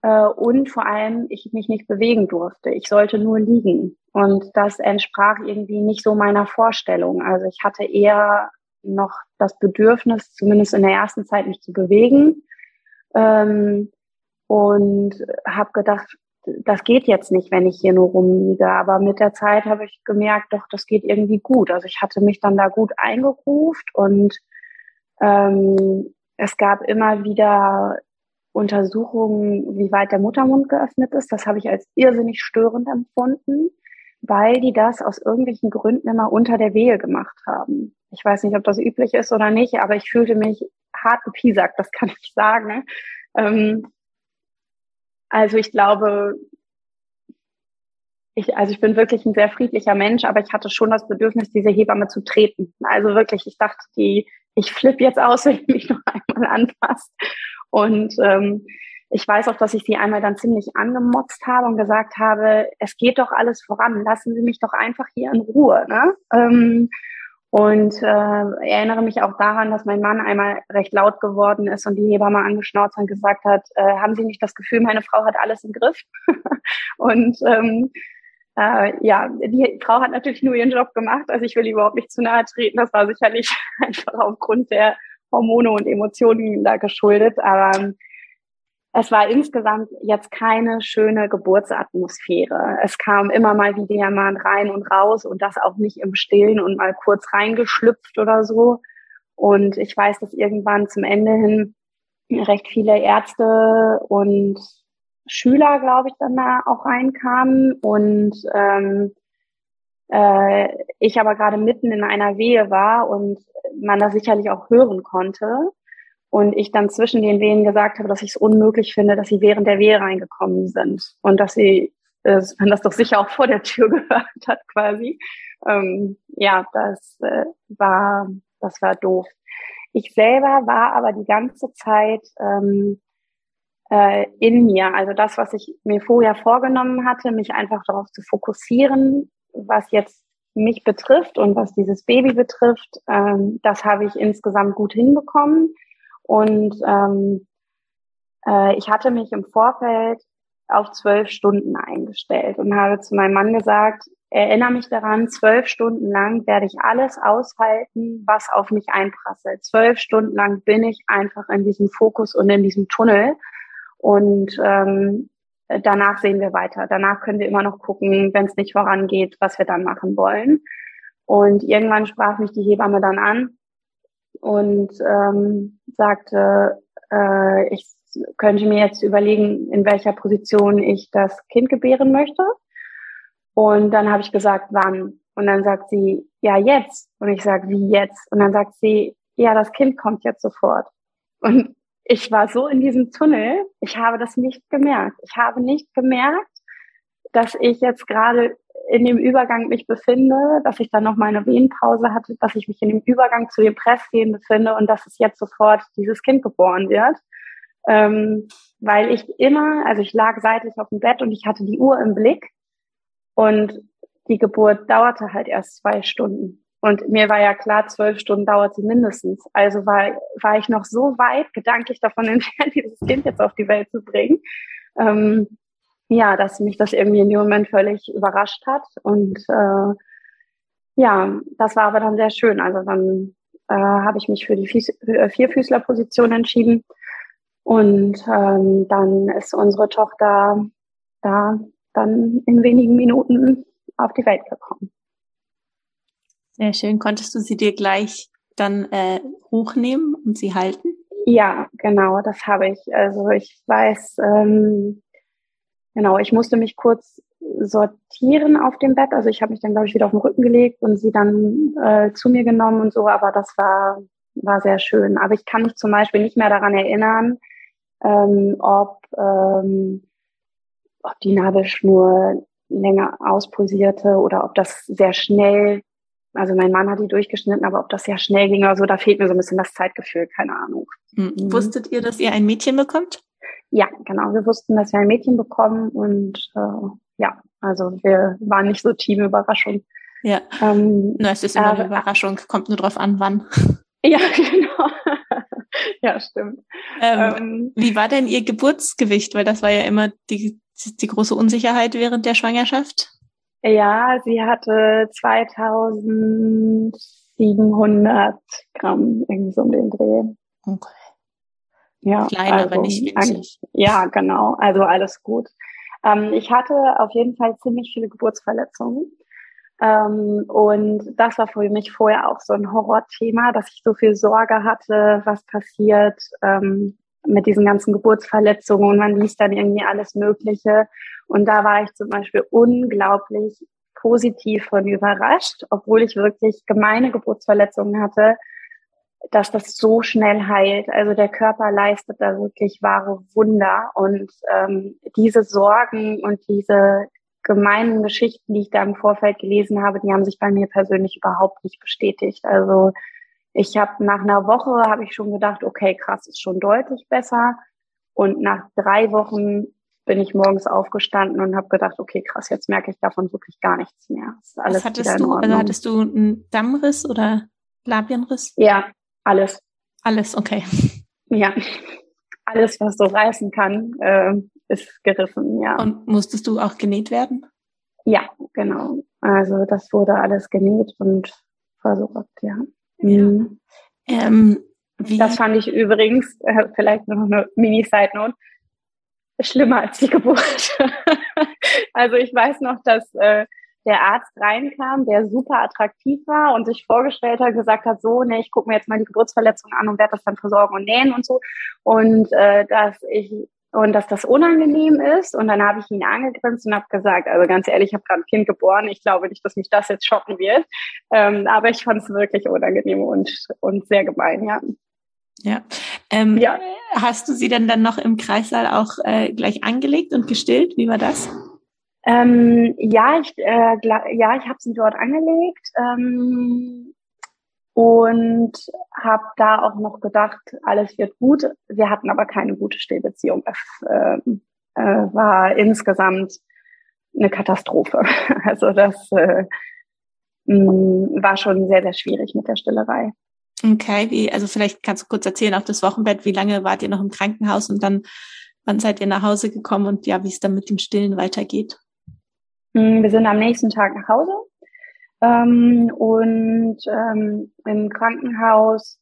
äh, und vor allem ich mich nicht bewegen durfte. Ich sollte nur liegen und das entsprach irgendwie nicht so meiner Vorstellung. Also ich hatte eher noch das Bedürfnis, zumindest in der ersten Zeit, mich zu bewegen. Ähm, und habe gedacht, das geht jetzt nicht, wenn ich hier nur rumliege. Aber mit der Zeit habe ich gemerkt, doch, das geht irgendwie gut. Also ich hatte mich dann da gut eingegruft und ähm, es gab immer wieder Untersuchungen, wie weit der Muttermund geöffnet ist. Das habe ich als irrsinnig störend empfunden. weil die das aus irgendwelchen Gründen immer unter der Wehe gemacht haben. Ich weiß nicht, ob das üblich ist oder nicht, aber ich fühlte mich hart gepiesackt, das kann ich sagen. Ähm, also ich glaube, ich, also ich bin wirklich ein sehr friedlicher Mensch, aber ich hatte schon das Bedürfnis, diese Hebamme zu treten. Also wirklich, ich dachte, die, ich flippe jetzt aus, wenn ich mich noch einmal anpasst. Und ähm, ich weiß auch, dass ich sie einmal dann ziemlich angemotzt habe und gesagt habe, es geht doch alles voran, lassen Sie mich doch einfach hier in Ruhe. Ne? Ähm, und äh, erinnere mich auch daran, dass mein Mann einmal recht laut geworden ist und die Hebamme angeschnauzt und gesagt hat, äh, haben Sie nicht das Gefühl, meine Frau hat alles im Griff? und ähm, äh, ja, die Frau hat natürlich nur ihren Job gemacht, also ich will überhaupt nicht zu nahe treten. Das war sicherlich einfach aufgrund der Hormone und Emotionen da geschuldet. Aber es war insgesamt jetzt keine schöne Geburtsatmosphäre. Es kam immer mal wieder jemand rein und raus und das auch nicht im Stillen und mal kurz reingeschlüpft oder so. Und ich weiß, dass irgendwann zum Ende hin recht viele Ärzte und Schüler, glaube ich, dann da auch reinkamen und ähm, äh, ich aber gerade mitten in einer Wehe war und man das sicherlich auch hören konnte und ich dann zwischen den Wehen gesagt habe, dass ich es unmöglich finde, dass sie während der Wehe reingekommen sind und dass sie, äh, man das doch sicher auch vor der Tür gehört hat quasi. Ähm, ja, das äh, war, das war doof. Ich selber war aber die ganze Zeit ähm, äh, in mir, also das, was ich mir vorher vorgenommen hatte, mich einfach darauf zu fokussieren, was jetzt mich betrifft und was dieses Baby betrifft, ähm, das habe ich insgesamt gut hinbekommen. Und ähm, äh, ich hatte mich im Vorfeld auf zwölf Stunden eingestellt und habe zu meinem Mann gesagt, erinnere mich daran, zwölf Stunden lang werde ich alles aushalten, was auf mich einprasselt. Zwölf Stunden lang bin ich einfach in diesem Fokus und in diesem Tunnel. Und ähm, danach sehen wir weiter. Danach können wir immer noch gucken, wenn es nicht vorangeht, was wir dann machen wollen. Und irgendwann sprach mich die Hebamme dann an und ähm, sagte, äh, ich könnte mir jetzt überlegen, in welcher Position ich das Kind gebären möchte. Und dann habe ich gesagt, wann? Und dann sagt sie, ja, jetzt. Und ich sage, wie jetzt? Und dann sagt sie, ja, das Kind kommt jetzt sofort. Und ich war so in diesem Tunnel, ich habe das nicht gemerkt. Ich habe nicht gemerkt, dass ich jetzt gerade in dem Übergang mich befinde, dass ich dann noch mal eine Wehenpause hatte, dass ich mich in dem Übergang zu den Presswehen befinde und dass es jetzt sofort dieses Kind geboren wird. Ähm, weil ich immer, also ich lag seitlich auf dem Bett und ich hatte die Uhr im Blick und die Geburt dauerte halt erst zwei Stunden. Und mir war ja klar, zwölf Stunden dauert sie mindestens. Also war, war ich noch so weit gedanklich davon entfernt, dieses Kind jetzt auf die Welt zu bringen. Ähm, ja, dass mich das irgendwie in dem Moment völlig überrascht hat. Und äh, ja, das war aber dann sehr schön. Also dann äh, habe ich mich für die äh, Vierfüßlerposition entschieden. Und ähm, dann ist unsere Tochter da dann in wenigen Minuten auf die Welt gekommen. Sehr schön. Konntest du sie dir gleich dann äh, hochnehmen und sie halten? Ja, genau, das habe ich. Also ich weiß, ähm, Genau, ich musste mich kurz sortieren auf dem Bett. Also ich habe mich dann, glaube ich, wieder auf den Rücken gelegt und sie dann äh, zu mir genommen und so, aber das war, war sehr schön. Aber ich kann mich zum Beispiel nicht mehr daran erinnern, ähm, ob, ähm, ob die Nabelschnur länger auspulsierte oder ob das sehr schnell, also mein Mann hat die durchgeschnitten, aber ob das sehr schnell ging oder so, da fehlt mir so ein bisschen das Zeitgefühl, keine Ahnung. Mhm. Wusstet ihr, dass ihr ein Mädchen bekommt? Ja, genau. Wir wussten, dass wir ein Mädchen bekommen und äh, ja, also wir waren nicht so Teamüberraschung. Ja. Ähm, Na, es ist immer äh, eine Überraschung, kommt nur drauf an, wann. Ja, genau. ja, stimmt. Ähm, ähm, wie war denn Ihr Geburtsgewicht? Weil das war ja immer die, die große Unsicherheit während der Schwangerschaft. Ja, sie hatte 2700 Gramm, irgendwie so um den Dreh. Okay. Ja, Klein, also, nicht winzig. Ja, genau. Also alles gut. Ähm, ich hatte auf jeden Fall ziemlich viele Geburtsverletzungen. Ähm, und das war für mich vorher auch so ein Horrorthema, dass ich so viel Sorge hatte, was passiert ähm, mit diesen ganzen Geburtsverletzungen und man liest dann irgendwie alles Mögliche. Und da war ich zum Beispiel unglaublich positiv von überrascht, obwohl ich wirklich gemeine Geburtsverletzungen hatte, dass das so schnell heilt. Also der Körper leistet da wirklich wahre Wunder und ähm, diese Sorgen und diese gemeinen Geschichten, die ich da im Vorfeld gelesen habe, die haben sich bei mir persönlich überhaupt nicht bestätigt. Also ich habe nach einer Woche habe ich schon gedacht, okay, krass, ist schon deutlich besser. Und nach drei Wochen bin ich morgens aufgestanden und habe gedacht, okay, krass, jetzt merke ich davon wirklich gar nichts mehr. Ist alles Was hattest du? Also hattest du einen Dammriss oder Labienriss? Ja, alles. Alles, okay. Ja, alles, was so reißen kann, äh, ist gerissen, ja. Und musstest du auch genäht werden? Ja, genau. Also das wurde alles genäht und versorgt, ja. ja. Mhm. Ähm, das fand ich übrigens, äh, vielleicht noch eine Mini-Side-Note, schlimmer als die Geburt. also ich weiß noch, dass äh, der Arzt reinkam, der super attraktiv war und sich vorgestellt hat, gesagt hat, so, ne, ich gucke mir jetzt mal die Geburtsverletzung an und werde das dann versorgen und nähen und so. Und äh, dass ich und dass das unangenehm ist. Und dann habe ich ihn angegrinst und habe gesagt, also ganz ehrlich, ich habe gerade ein Kind geboren, ich glaube nicht, dass mich das jetzt schocken wird. Ähm, aber ich fand es wirklich unangenehm und, und sehr gemein, ja. Ja. Ähm, ja. Hast du sie denn dann noch im Kreissaal auch äh, gleich angelegt und gestillt? Wie war das? Ähm, ja, ich, äh, ja, ich habe sie dort angelegt ähm, und habe da auch noch gedacht, alles wird gut. Wir hatten aber keine gute Stillbeziehung. Das äh, äh, war insgesamt eine Katastrophe. Also das äh, war schon sehr, sehr schwierig mit der Stillerei. Okay, wie, also vielleicht kannst du kurz erzählen auf das Wochenbett, wie lange wart ihr noch im Krankenhaus und dann wann seid ihr nach Hause gekommen und ja, wie es dann mit dem Stillen weitergeht? Hm, wir sind am nächsten Tag nach Hause ähm, und ähm, im Krankenhaus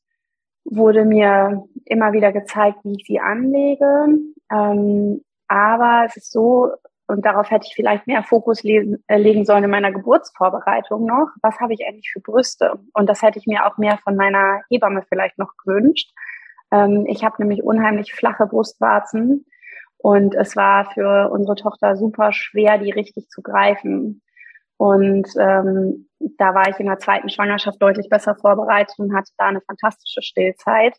wurde mir immer wieder gezeigt, wie ich sie anlege. Ähm, aber es ist so, und darauf hätte ich vielleicht mehr Fokus lesen, äh, legen sollen in meiner Geburtsvorbereitung noch. Was habe ich eigentlich für Brüste? Und das hätte ich mir auch mehr von meiner Hebamme vielleicht noch gewünscht. Ähm, ich habe nämlich unheimlich flache Brustwarzen und es war für unsere Tochter super schwer, die richtig zu greifen. Und ähm, da war ich in der zweiten Schwangerschaft deutlich besser vorbereitet und hatte da eine fantastische Stillzeit.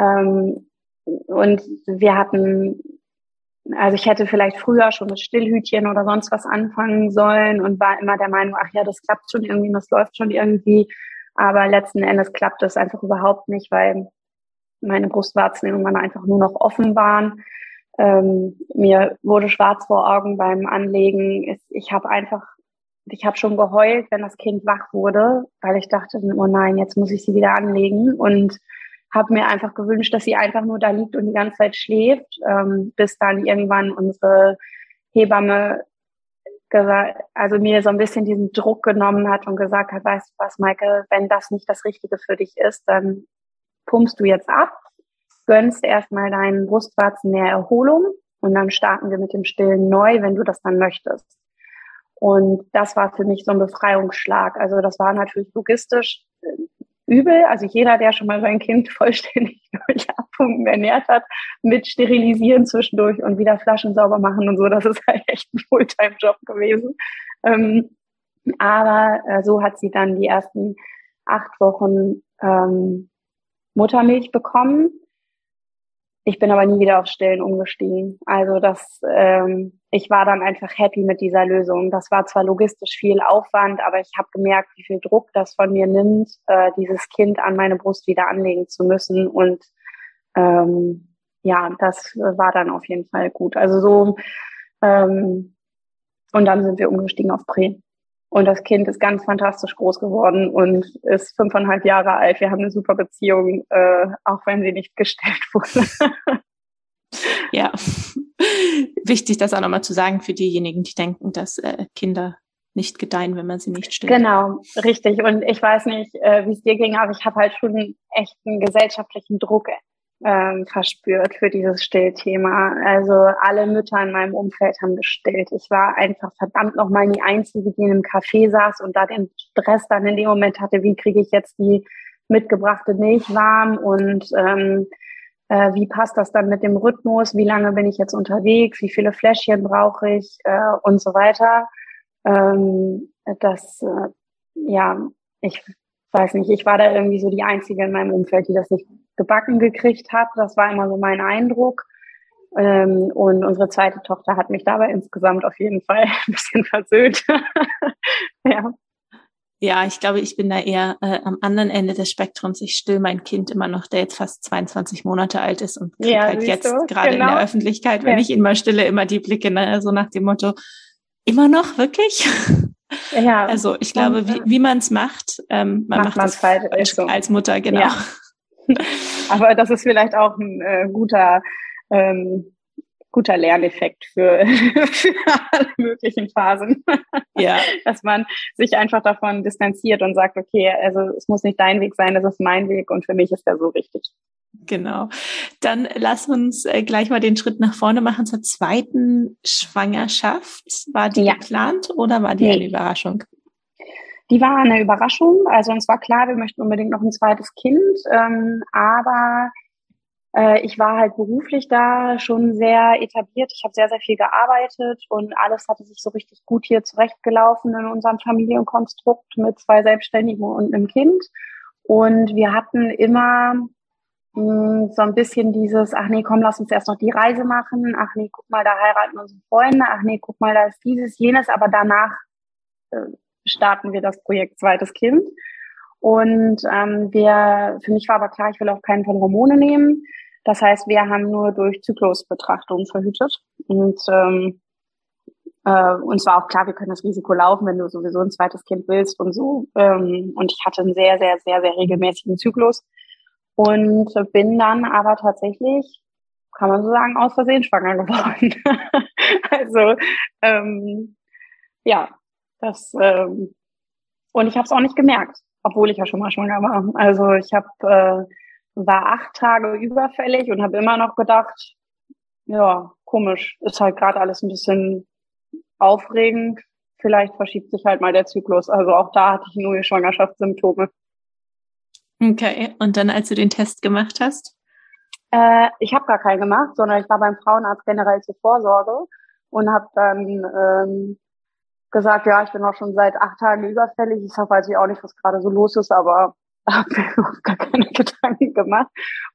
Ähm, und wir hatten also ich hätte vielleicht früher schon mit Stillhütchen oder sonst was anfangen sollen und war immer der Meinung, ach ja, das klappt schon irgendwie, das läuft schon irgendwie. Aber letzten Endes klappt es einfach überhaupt nicht, weil meine Brustwarzen irgendwann einfach nur noch offen waren. Ähm, mir wurde schwarz vor Augen beim Anlegen. Ich habe einfach, ich habe schon geheult, wenn das Kind wach wurde, weil ich dachte, oh nein, jetzt muss ich sie wieder anlegen. Und habe mir einfach gewünscht, dass sie einfach nur da liegt und die ganze Zeit schläft, ähm, bis dann irgendwann unsere Hebamme also mir so ein bisschen diesen Druck genommen hat und gesagt hat, weißt du was, Michael, wenn das nicht das Richtige für dich ist, dann pumpst du jetzt ab, gönnst erstmal deinen Brustwarzen mehr Erholung und dann starten wir mit dem Stillen neu, wenn du das dann möchtest. Und das war für mich so ein Befreiungsschlag. Also das war natürlich logistisch übel. Also jeder, der schon mal sein Kind vollständig durch Abpumpen ernährt hat, mit Sterilisieren zwischendurch und wieder Flaschen sauber machen und so, das ist halt echt ein Fulltime-Job gewesen. Ähm, aber äh, so hat sie dann die ersten acht Wochen ähm, Muttermilch bekommen ich bin aber nie wieder auf Stillen umgestiegen. Also das, ähm, ich war dann einfach happy mit dieser Lösung. Das war zwar logistisch viel Aufwand, aber ich habe gemerkt, wie viel Druck das von mir nimmt, äh, dieses Kind an meine Brust wieder anlegen zu müssen. Und ähm, ja, das war dann auf jeden Fall gut. Also so ähm, und dann sind wir umgestiegen auf Prä. Und das Kind ist ganz fantastisch groß geworden und ist fünfeinhalb Jahre alt. Wir haben eine super Beziehung, äh, auch wenn sie nicht gestellt wurde. ja, wichtig, das auch nochmal zu sagen für diejenigen, die denken, dass äh, Kinder nicht gedeihen, wenn man sie nicht stillt. Genau, richtig. Und ich weiß nicht, äh, wie es dir ging, aber ich habe halt schon echt einen gesellschaftlichen Druck ähm, verspürt für dieses Stillthema. Also alle Mütter in meinem Umfeld haben gestillt. Ich war einfach verdammt nochmal die Einzige, die in einem Café saß und da den Stress dann in dem Moment hatte, wie kriege ich jetzt die mitgebrachte Milch warm und ähm, äh, wie passt das dann mit dem Rhythmus, wie lange bin ich jetzt unterwegs, wie viele Fläschchen brauche ich äh, und so weiter. ähm, dass, äh, ja, ich weiß nicht, ich war da irgendwie so die Einzige in meinem Umfeld, die das nicht gebacken gekriegt hat. Das war immer so mein Eindruck. Ähm, und unsere zweite Tochter hat mich dabei insgesamt auf jeden Fall ein bisschen versöhnt. ja. Ja, ich glaube, ich bin da eher äh, am anderen Ende des Spektrums. Ich still mein Kind immer noch, der jetzt fast 22 Monate alt ist und kriegt ja, halt jetzt gerade genau. in der genau. Öffentlichkeit, wenn ja. ich ihn mal stille, immer die Blicke, ne, so nach dem Motto, immer noch wirklich? Ja. Also ich glaube, wie, wie man es macht, ähm, man macht, macht es so. als Mutter, genau. Ja. Aber das ist vielleicht auch ein äh, guter ähm, guter Lerneffekt für, für alle möglichen Phasen. Ja. Dass man sich einfach davon distanziert und sagt, okay, also es muss nicht dein Weg sein, es ist mein Weg und für mich ist der so richtig. Genau. Dann lass uns äh, gleich mal den Schritt nach vorne machen zur zweiten Schwangerschaft. War die ja. geplant oder war die nee. eine Überraschung? Die war eine Überraschung. Also uns war klar, wir möchten unbedingt noch ein zweites Kind, ähm, aber äh, ich war halt beruflich da schon sehr etabliert. Ich habe sehr, sehr viel gearbeitet und alles hatte sich so richtig gut hier zurechtgelaufen in unserem Familienkonstrukt mit zwei Selbstständigen und einem Kind. Und wir hatten immer mh, hm, so ein bisschen dieses, ach nee, komm, lass uns erst noch die Reise machen. Ach nee, guck mal, da heiraten unsere Freunde. Ach nee, guck mal, da ist dieses, jenes. Aber danach äh, starten wir das Projekt Zweites Kind. Und ähm, wir, für mich war aber klar, ich will auch keinen von Hormone nehmen. Das heißt, wir haben nur durch Zyklusbetrachtung verhütet. Und ähm, äh, uns war auch klar, wir können das Risiko laufen, wenn du sowieso ein zweites Kind willst und so. Ähm, und ich hatte einen sehr, sehr, sehr, sehr regelmäßigen Zyklus. Und bin dann aber tatsächlich, kann man so sagen, aus Versehen schwanger geworden. also ähm, ja, das ähm, und ich habe es auch nicht gemerkt obwohl ich ja schon mal schwanger war. Also ich habe äh, war acht Tage überfällig und habe immer noch gedacht, ja, komisch, ist halt gerade alles ein bisschen aufregend. Vielleicht verschiebt sich halt mal der Zyklus. Also auch da hatte ich nur Schwangerschaftssymptome. Okay, und dann als du den Test gemacht hast? Äh, ich habe gar keinen gemacht, sondern ich war beim Frauenarzt generell zur Vorsorge und habe dann ähm, gesagt, ja, ich bin auch schon seit acht Tagen überfällig. Ich weiß ich auch nicht, was gerade so los ist, aber habe mir gar keine Gedanken gemacht.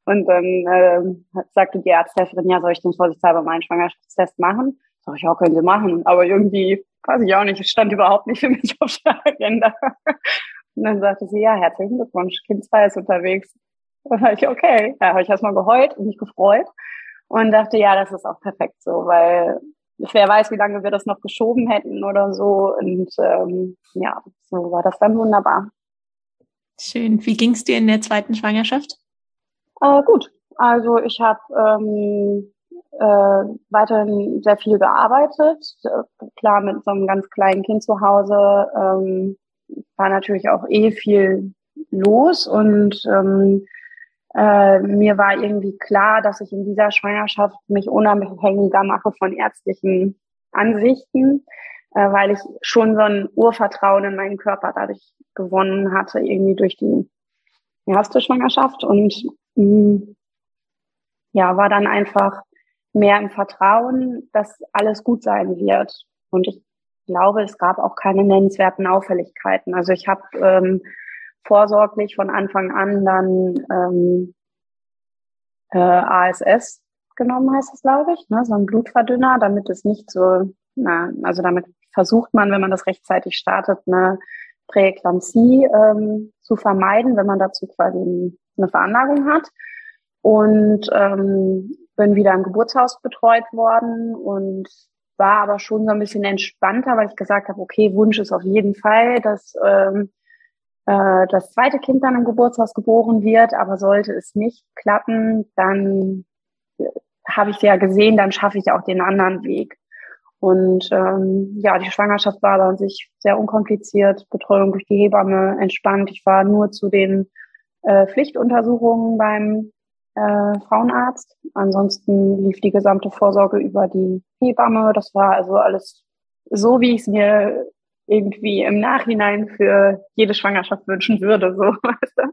Und dann ähm, sagte die Arzthelferin, ja, soll ich denn vorsichtshalber meinen Schwangerschaftstest machen? Sag ich, ja, können Sie machen. Aber irgendwie, weiß ich auch nicht, es stand überhaupt nicht für mich auf der Agenda. Und dann sagte sie, ja, herzlichen Glückwunsch, Kind 2 ist unterwegs. Da war ich, okay. Da habe ich erstmal geheult und mich gefreut und dachte, ja, das ist auch perfekt so, weil wer weiß, wie lange wir das noch geschoben hätten oder so. Und ähm, ja, so war das dann wunderbar. Schön. Wie ging es dir in der zweiten Schwangerschaft? Äh, gut. Also ich habe ähm, äh, weiterhin sehr viel gearbeitet. Klar, mit so einem ganz kleinen Kind zu Hause ähm, war natürlich auch eh viel los und ähm, äh, mir war irgendwie klar, dass ich in dieser Schwangerschaft mich unabhängiger mache von ärztlichen Ansichten, äh, weil ich schon so ein Urvertrauen in meinen Körper dadurch gewonnen hatte, irgendwie durch die erste Schwangerschaft und mh, mm, ja, war dann einfach mehr im Vertrauen, dass alles gut sein wird. Und ich glaube, es gab auch keine nennenswerten Auffälligkeiten. Also ich habe ähm, vorsorglich von Anfang an dann ähm, äh, ASS genommen, heißt es, glaube ich, ne? so ein Blutverdünner, damit es nicht so, na, also damit versucht man, wenn man das rechtzeitig startet, eine Präeklampsie ähm, zu vermeiden, wenn man dazu quasi eine Veranlagung hat. Und ähm, bin wieder im Geburtshaus betreut worden und war aber schon so ein bisschen entspannter, weil ich gesagt habe, okay, Wunsch ist auf jeden Fall, dass ähm, äh, das zweite Kind dann im Geburtshaus geboren wird, aber sollte es nicht klappen, dann äh, habe ich ja gesehen, dann schaffe ich auch den anderen Weg. Und ähm, ja, die Schwangerschaft war dann sich sehr unkompliziert, Betreuung durch die Hebamme entspannt. Ich war nur zu den äh, Pflichtuntersuchungen beim äh, Frauenarzt. Ansonsten lief die gesamte Vorsorge über die Hebamme. Das war also alles so, wie ich es mir irgendwie im Nachhinein für jede Schwangerschaft wünschen würde, so?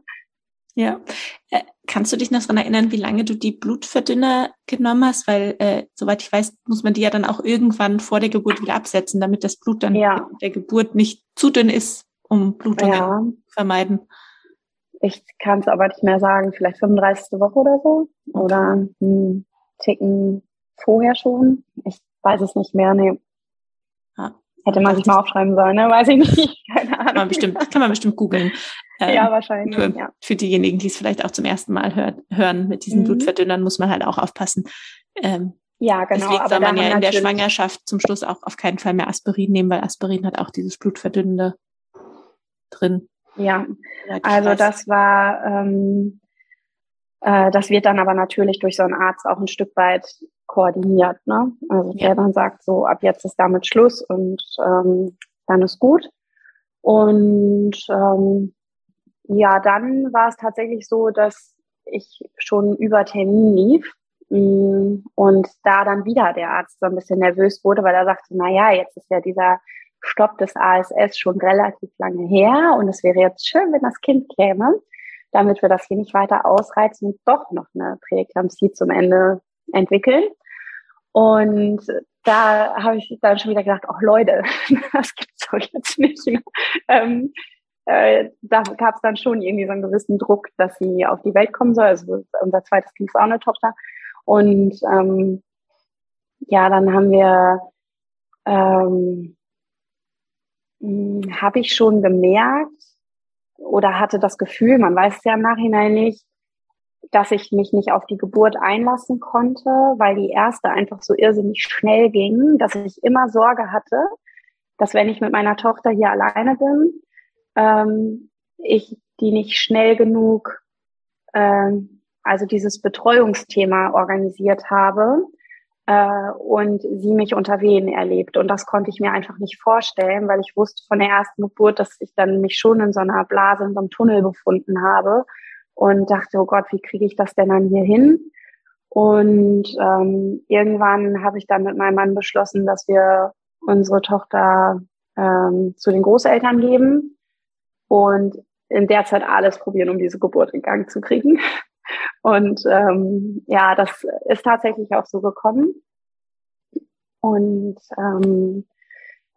Ja. Äh, kannst du dich noch daran erinnern, wie lange du die Blutverdünner genommen hast? Weil, äh, soweit ich weiß, muss man die ja dann auch irgendwann vor der Geburt wieder absetzen, damit das Blut dann ja. der Geburt nicht zu dünn ist, um Blutungen ja. zu vermeiden. Ich kann es aber nicht mehr sagen, vielleicht 35. Woche oder so. Oder einen Ticken vorher schon. Ich weiß es nicht mehr. Nee. Ja. Hätte man sich mal aufschreiben sollen, ne? Weiß ich nicht. Keine Ahnung. Kann man bestimmt, kann man bestimmt googeln. Ähm, ja, wahrscheinlich. Für, ja. für diejenigen, die es vielleicht auch zum ersten Mal hört, hören, mit diesen mhm. Blutverdünnern muss man halt auch aufpassen. Ähm, ja, genau. Deswegen soll man ja in der Schwangerschaft zum Schluss auch auf keinen Fall mehr Aspirin nehmen, weil Aspirin hat auch dieses Blutverdünnende drin. Ja, also das war, ähm, äh, das wird dann aber natürlich durch so einen Arzt auch ein Stück weit koordiniert. Ne? Also ja. der dann sagt, so ab jetzt ist damit Schluss und ähm, dann ist gut. Und ähm, ja, dann war es tatsächlich so, dass ich schon über Termin lief mm, und da dann wieder der Arzt so ein bisschen nervös wurde, weil er sagte, na ja, jetzt ist ja dieser Stopp des ASS schon relativ lange her und es wäre jetzt schön, wenn das Kind käme, damit wir das hier nicht weiter ausreizen und doch noch eine Präeklampsie zum Ende entwickeln. Und da habe ich dann schon wieder gedacht, ach Leute, das gibt's doch jetzt nicht. Ähm, äh, da gab es dann schon irgendwie so einen gewissen Druck, dass sie auf die Welt kommen soll. Also unser zweites Kind ist auch eine Tochter. Und ähm, ja, dann haben wir, ähm, hm, habe ich schon gemerkt oder hatte das Gefühl, man weiß es ja im Nachhinein nicht, dass ich mich nicht auf die Geburt einlassen konnte, weil die erste einfach so irrsinnig schnell ging, dass ich immer Sorge hatte, dass wenn ich mit meiner Tochter hier alleine bin, ähm, ich die nicht schnell genug, ähm, also dieses Betreuungsthema organisiert habe äh, und sie mich unter Wehen erlebt. Und das konnte ich mir einfach nicht vorstellen, weil ich wusste von der ersten Geburt, dass ich dann mich schon in so einer Blase, in so einem Tunnel befunden habe und dachte, oh Gott, wie kriege ich das denn dann hier hin? Und ähm, irgendwann habe ich dann mit meinem Mann beschlossen, dass wir unsere Tochter ähm, zu den Großeltern geben und in der Zeit alles probieren, um diese Geburt in Gang zu kriegen. Und ähm, ja, das ist tatsächlich auch so gekommen. Und ähm,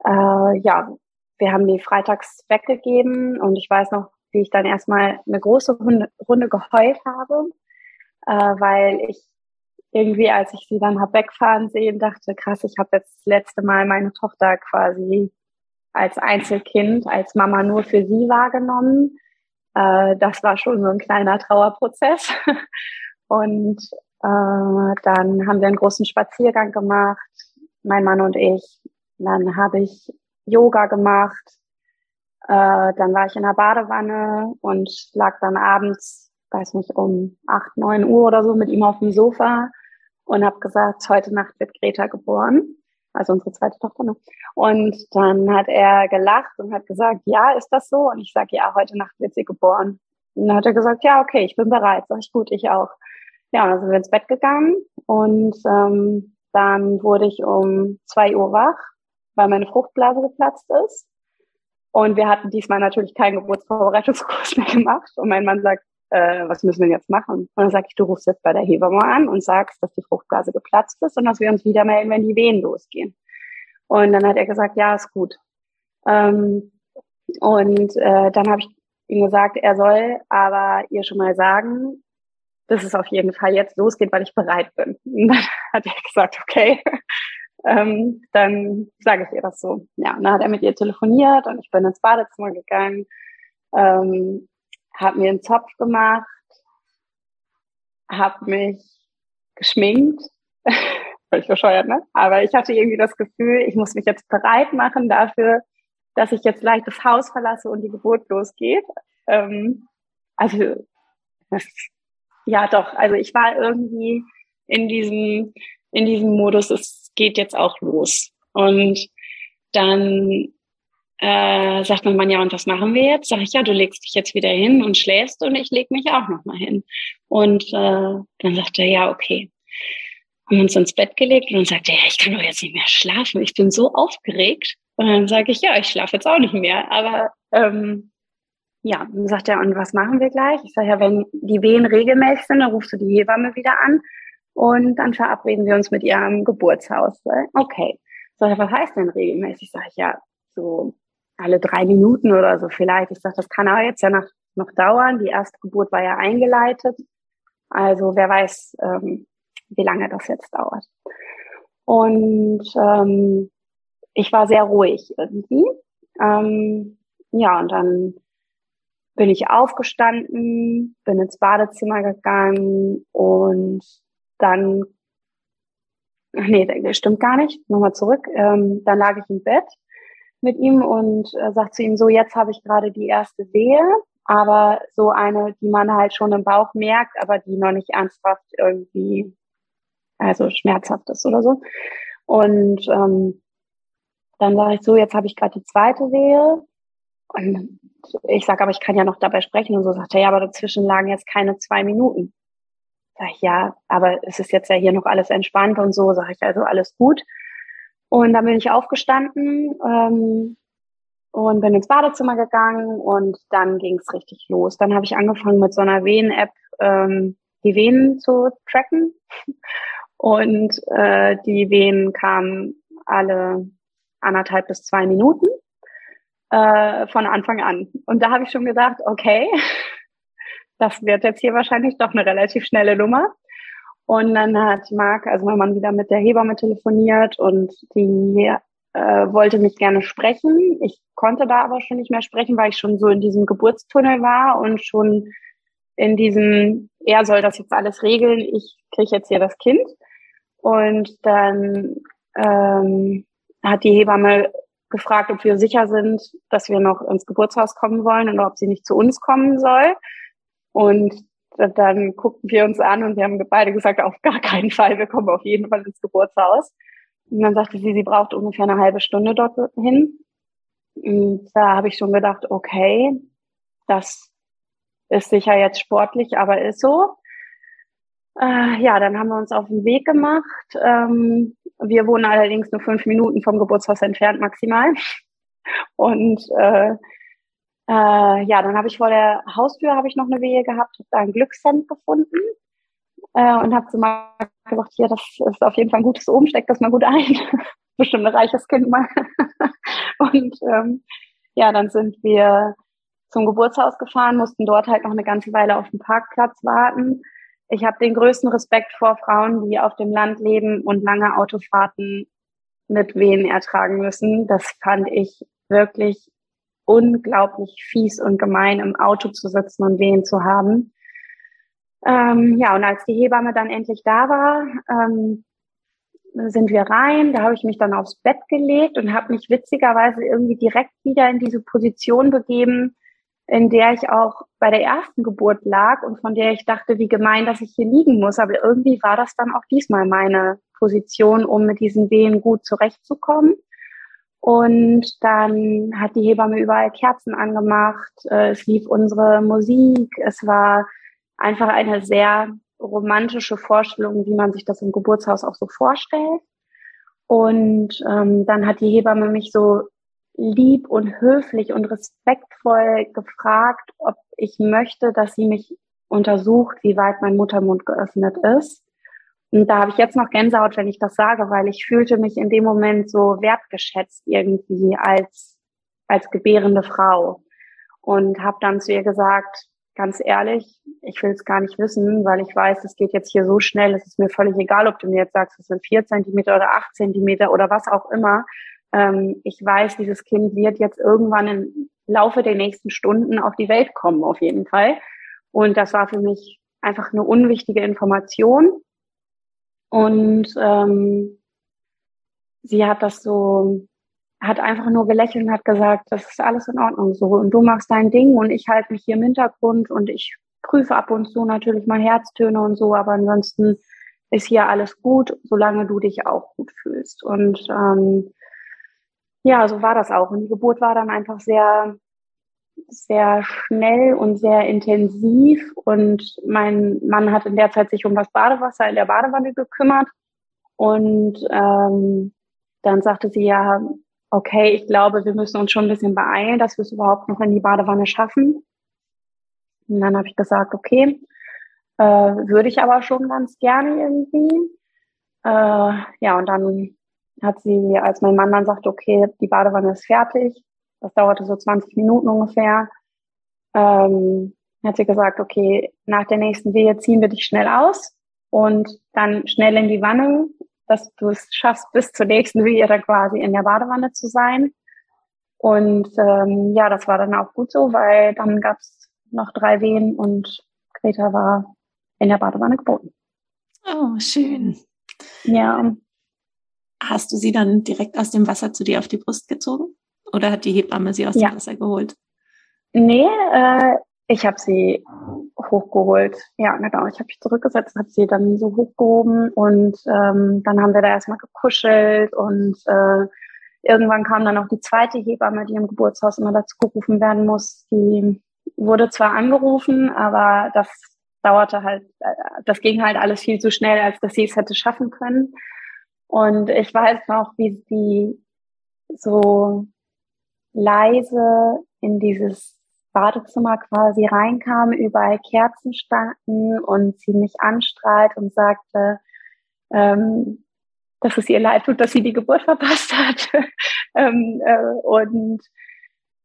äh, ja, wir haben die freitags weggegeben und ich weiß noch, wie ich dann erstmal eine große Runde, geheult habe, äh, weil ich irgendwie, als ich sie dann hab wegfahren sehen, dachte, krass, ich habe jetzt das letzte Mal meine Tochter quasi als Einzelkind, als Mama nur für sie wahrgenommen. Äh, das war schon so ein kleiner Trauerprozess. Und äh, dann haben wir einen großen Spaziergang gemacht, mein Mann und ich. Dann habe ich Yoga gemacht. Äh, dann war ich in der Badewanne und lag dann abends, weiß nicht, um acht, neun Uhr oder so mit ihm auf dem Sofa und habe gesagt, heute Nacht wird Greta geboren also unsere zweite Tochter. Ne? Und dann hat er gelacht und hat gesagt, ja, ist das so? Und ich sage, ja, heute Nacht wird sie geboren. Und dann hat er gesagt, ja, okay, ich bin bereit. Sag ich, gut, ich auch. Ja, und dann sind wir ins Bett gegangen und ähm, dann wurde ich um zwei Uhr wach, weil meine Fruchtblase geplatzt ist. Und wir hatten diesmal natürlich keinen Geburtsvorbereitungskurs mehr gemacht. Und mein Mann sagt, äh, was müssen wir jetzt machen? Und dann sage ich, du rufst jetzt bei der Hebamme an und sagst, dass die Fruchtblase geplatzt ist und dass wir uns wieder melden, wenn die Wehen losgehen. Und dann hat er gesagt, ja, ist gut. Ähm, und äh, dann habe ich ihm gesagt, er soll aber ihr schon mal sagen, dass es auf jeden Fall jetzt losgeht, weil ich bereit bin. Und dann hat er gesagt, okay, ähm, dann sage ich ihr das so. Ja, und dann hat er mit ihr telefoniert und ich bin ins Badezimmer gegangen, ähm, habe mir einen Zopf gemacht, habe mich geschminkt, völlig bescheuert, ne? Aber ich hatte irgendwie das Gefühl, ich muss mich jetzt bereit machen dafür, dass ich jetzt gleich das Haus verlasse und die Geburt losgeht. Ähm, also ja, doch. Also ich war irgendwie in diesem in diesem Modus. Es geht jetzt auch los und dann äh, sagt mein Mann, ja, und was machen wir jetzt? Sag ich, ja, du legst dich jetzt wieder hin und schläfst und ich leg mich auch nochmal hin. Und äh, dann sagt er, ja, okay. Haben uns ins Bett gelegt und dann sagt er, ja, ich kann doch jetzt nicht mehr schlafen. Ich bin so aufgeregt. Und dann sage ich, ja, ich schlafe jetzt auch nicht mehr. Aber ähm, ja, dann sagt er, und was machen wir gleich? Ich sage, ja, wenn die Wehen regelmäßig sind, dann rufst du die Hebamme wieder an und dann verabreden wir uns mit ihr am Geburtshaus. Okay. Ich, was heißt denn regelmäßig? Sag ich, ja, so alle drei Minuten oder so vielleicht. Ich sage, das kann aber jetzt ja noch, noch dauern. Die erste Geburt war ja eingeleitet. Also wer weiß, ähm, wie lange das jetzt dauert. Und ähm, ich war sehr ruhig irgendwie. Ähm, ja, und dann bin ich aufgestanden, bin ins Badezimmer gegangen und dann, nee, das stimmt gar nicht, nochmal zurück, ähm, dann lag ich im Bett mit ihm und äh, sagt zu ihm so, jetzt habe ich gerade die erste Wehe, aber so eine, die man halt schon im Bauch merkt, aber die noch nicht ernsthaft irgendwie, also schmerzhaft ist oder so. Und ähm, dann sage ich so, jetzt habe ich gerade die zweite Wehe. Und ich sage, aber ich kann ja noch dabei sprechen. Und so sagt er, ja, aber dazwischen lagen jetzt keine zwei Minuten. Sag ich, ja, aber es ist jetzt ja hier noch alles entspannt und so, sage ich, also alles gut. Und dann bin ich aufgestanden ähm, und bin ins Badezimmer gegangen und dann ging es richtig los. Dann habe ich angefangen mit so einer Wehen-App ähm, die Venen zu tracken. Und äh, die Wehen kamen alle anderthalb bis zwei Minuten äh, von Anfang an. Und da habe ich schon gedacht, okay, das wird jetzt hier wahrscheinlich doch eine relativ schnelle Nummer. Und dann hat Marc, also mein Mann, wieder mit der Hebamme telefoniert und die äh, wollte mich gerne sprechen. Ich konnte da aber schon nicht mehr sprechen, weil ich schon so in diesem Geburtstunnel war und schon in diesem, er soll das jetzt alles regeln, ich kriege jetzt hier das Kind. Und dann ähm, hat die Hebamme gefragt, ob wir sicher sind, dass wir noch ins Geburtshaus kommen wollen und ob sie nicht zu uns kommen soll. Und dann guckten wir uns an und wir haben beide gesagt, auf gar keinen Fall, wir kommen auf jeden Fall ins Geburtshaus. Und dann sagte sie, sie braucht ungefähr eine halbe Stunde dorthin. Und da habe ich schon gedacht, okay, das ist sicher jetzt sportlich, aber ist so. Äh, ja, dann haben wir uns auf den Weg gemacht. Ähm, wir wohnen allerdings nur fünf Minuten vom Geburtshaus entfernt maximal. Und äh, äh, ja, dann habe ich vor der Haustür habe ich noch eine Wehe gehabt, habe da ein Glückssend gefunden äh, und habe zu Marc gesagt, hier, das ist auf jeden Fall ein gutes Oben, steck das mal gut ein. Bestimmt ein reiches Kind mal. und ähm, ja, dann sind wir zum Geburtshaus gefahren, mussten dort halt noch eine ganze Weile auf dem Parkplatz warten. Ich habe den größten Respekt vor Frauen, die auf dem Land leben und lange Autofahrten mit Wehen ertragen müssen. Das fand ich wirklich unglaublich fies und gemein, im Auto zu sitzen und Wehen zu haben. Ähm, ja, und als die Hebamme dann endlich da war, ähm, sind wir rein. Da habe ich mich dann aufs Bett gelegt und habe mich witzigerweise irgendwie direkt wieder in diese Position begeben, in der ich auch bei der ersten Geburt lag und von der ich dachte, wie gemein, dass ich hier liegen muss. Aber irgendwie war das dann auch diesmal meine Position, um mit diesen Wehen gut zurechtzukommen. Und dann hat die Hebamme überall Kerzen angemacht. Äh, es lief unsere Musik. Es war einfach eine sehr romantische Vorstellung, wie man sich das im Geburtshaus auch so vorstellt. Und ähm, dann hat die Hebamme mich so lieb und höflich und respektvoll gefragt, ob ich möchte, dass sie mich untersucht, wie weit mein Muttermund geöffnet ist. Und da habe ich jetzt noch Gänsehaut, wenn ich das sage, weil ich fühlte mich in dem Moment so wertgeschätzt irgendwie als, als gebärende Frau. Und habe dann zu ihr gesagt, ganz ehrlich, ich will es gar nicht wissen, weil ich weiß, es geht jetzt hier so schnell, es ist mir völlig egal, ob du mir jetzt sagst, es sind vier Zentimeter oder acht Zentimeter oder was auch immer. Ähm, ich weiß, dieses Kind wird jetzt irgendwann im Laufe der nächsten Stunden auf die Welt kommen, auf jeden Fall. Und das war für mich einfach eine unwichtige Information. Und ähm, sie hat das so, hat einfach nur gelächelt und hat gesagt, das ist alles in Ordnung so. Und du machst dein Ding und ich halte mich hier im Hintergrund und ich prüfe ab und zu natürlich mal Herztöne und so, aber ansonsten ist hier alles gut, solange du dich auch gut fühlst. Und ähm, ja, so war das auch. Und die Geburt war dann einfach sehr sehr schnell und sehr intensiv und mein Mann hat in der Zeit sich um das Badewasser in der Badewanne gekümmert und ähm, dann sagte sie ja, okay, ich glaube, wir müssen uns schon ein bisschen beeilen, dass wir es überhaupt noch in die Badewanne schaffen. Und dann habe ich gesagt, okay, äh, würde ich aber schon ganz gerne irgendwie. Äh, ja, und dann hat sie, als mein Mann dann sagte, okay, die Badewanne ist fertig, das dauerte so 20 Minuten ungefähr, ähm, hat sie gesagt, okay, nach der nächsten Wehe ziehen wir dich schnell aus und dann schnell in die Wanne, dass du es schaffst, bis zur nächsten Wehe dann quasi in der Badewanne zu sein. Und ähm, ja, das war dann auch gut so, weil dann gab es noch drei Wehen und Greta war in der Badewanne geboten. Oh, schön. Ja. Hast du sie dann direkt aus dem Wasser zu dir auf die Brust gezogen? Oder hat die Hebamme sie aus ja. dem Wasser geholt? Nee, äh, ich habe sie hochgeholt. Ja, genau. Ich habe mich zurückgesetzt, habe sie dann so hochgehoben und ähm, dann haben wir da erstmal gekuschelt und äh, Irgendwann kam dann auch die zweite Hebamme, die im Geburtshaus immer dazu gerufen werden muss. Die wurde zwar angerufen, aber das dauerte halt, das ging halt alles viel zu schnell, als dass sie es hätte schaffen können. Und ich weiß noch, wie sie so leise in dieses Badezimmer quasi reinkam, überall Kerzen standen und sie mich anstrahlt und sagte, ähm, dass es ihr leid tut, dass sie die Geburt verpasst hat. ähm, äh, und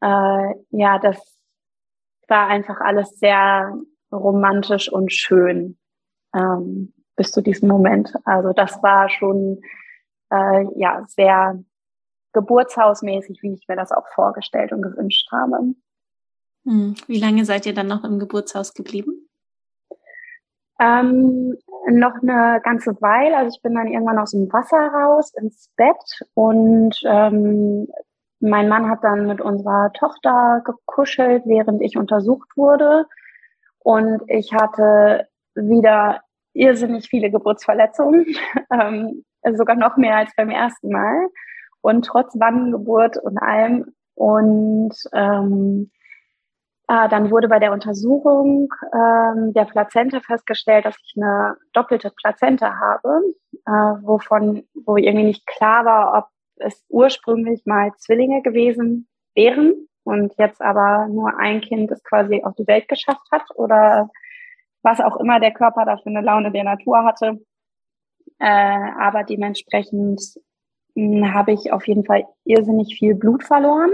äh, ja, das war einfach alles sehr romantisch und schön ähm, bis zu diesem Moment. Also das war schon äh, ja sehr geburtshausmäßig, wie ich mir das auch vorgestellt und gewünscht habe. Hm. Wie lange seid ihr dann noch im Geburtshaus geblieben? Ähm, noch eine ganze Weile. Also ich bin dann irgendwann aus dem Wasser raus ins Bett und ähm, mein Mann hat dann mit unserer Tochter gekuschelt, während ich untersucht wurde. Und ich hatte wieder irrsinnig viele Geburtsverletzungen, ähm, sogar noch mehr als beim ersten Mal. Und trotz Wandengeburt und allem. Und ähm, äh, dann wurde bei der Untersuchung ähm, der Plazenta festgestellt, dass ich eine doppelte Plazenta habe, äh, wovon, wo irgendwie nicht klar war, ob es ursprünglich mal Zwillinge gewesen wären und jetzt aber nur ein Kind es quasi auf die Welt geschafft hat oder was auch immer der Körper da für eine Laune der Natur hatte. Äh, aber dementsprechend habe ich auf jeden Fall irrsinnig viel Blut verloren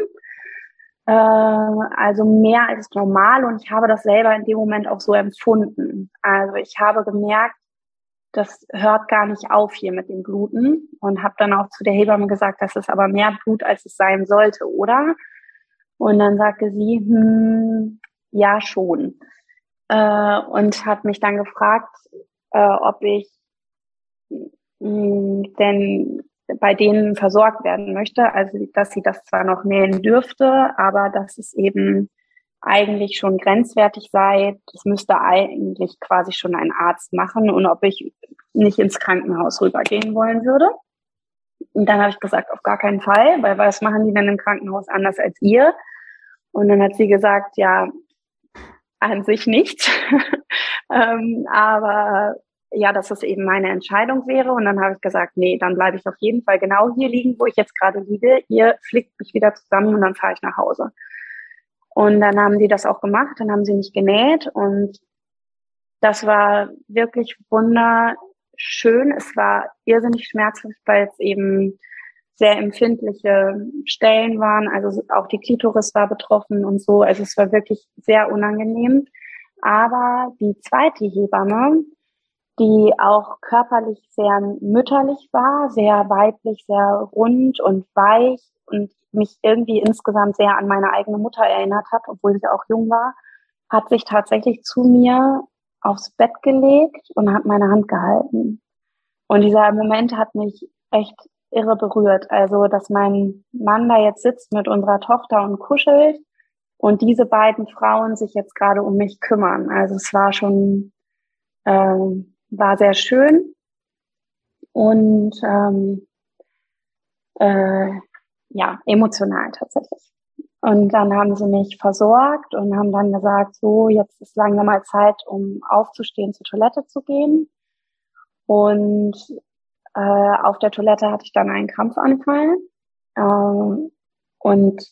äh, also mehr als normal und ich habe das selber in dem Moment auch so empfunden. Also ich habe gemerkt, das hört gar nicht auf hier mit dem Bluten und habe dann auch zu der Hebamme gesagt, das ist aber mehr Blut, als es sein sollte, oder? Und dann sagte sie, hm, ja schon. Äh, und hat mich dann gefragt, äh, ob ich mh, hm, denn bei denen versorgt werden möchte. Also, dass sie das zwar noch nähen dürfte, aber dass es eben eigentlich schon grenzwertig sei. Das müsste eigentlich quasi schon ein Arzt machen und ob ich nicht ins Krankenhaus rübergehen wollen würde. Und dann habe ich gesagt, auf gar keinen Fall, weil was machen die denn im Krankenhaus anders als ihr? Und dann hat sie gesagt, ja, an sich nichts. ähm, aber ja, dass es eben meine Entscheidung wäre. Und dann habe ich gesagt, nee, dann bleibe ich auf jeden Fall genau hier liegen, wo ich jetzt gerade liege. Ihr flickt mich wieder zusammen und dann fahre ich nach Hause. Und dann haben die das auch gemacht, dann haben sie mich genäht und das war wirklich wunderschön. Es war irrsinnig schmerzhaft, weil es eben sehr empfindliche Stellen waren. Also auch die Klitoris war betroffen und so. Also es war wirklich sehr unangenehm. Aber die zweite Hebamme, die auch körperlich sehr mütterlich war, sehr weiblich, sehr rund und weich und mich irgendwie insgesamt sehr an meine eigene Mutter erinnert hat, obwohl sie auch jung war, hat sich tatsächlich zu mir aufs Bett gelegt und hat meine Hand gehalten. Und dieser Moment hat mich echt irre berührt. Also, dass mein Mann da jetzt sitzt mit unserer Tochter und kuschelt und diese beiden Frauen sich jetzt gerade um mich kümmern. Also es war schon ähm, war sehr schön und ähm, äh, ja, emotional tatsächlich. Und dann haben sie mich versorgt und haben dann gesagt, so, jetzt ist langsam mal Zeit, um aufzustehen, zur Toilette zu gehen. Und äh, auf der Toilette hatte ich dann einen Krampfanfall. Ähm, und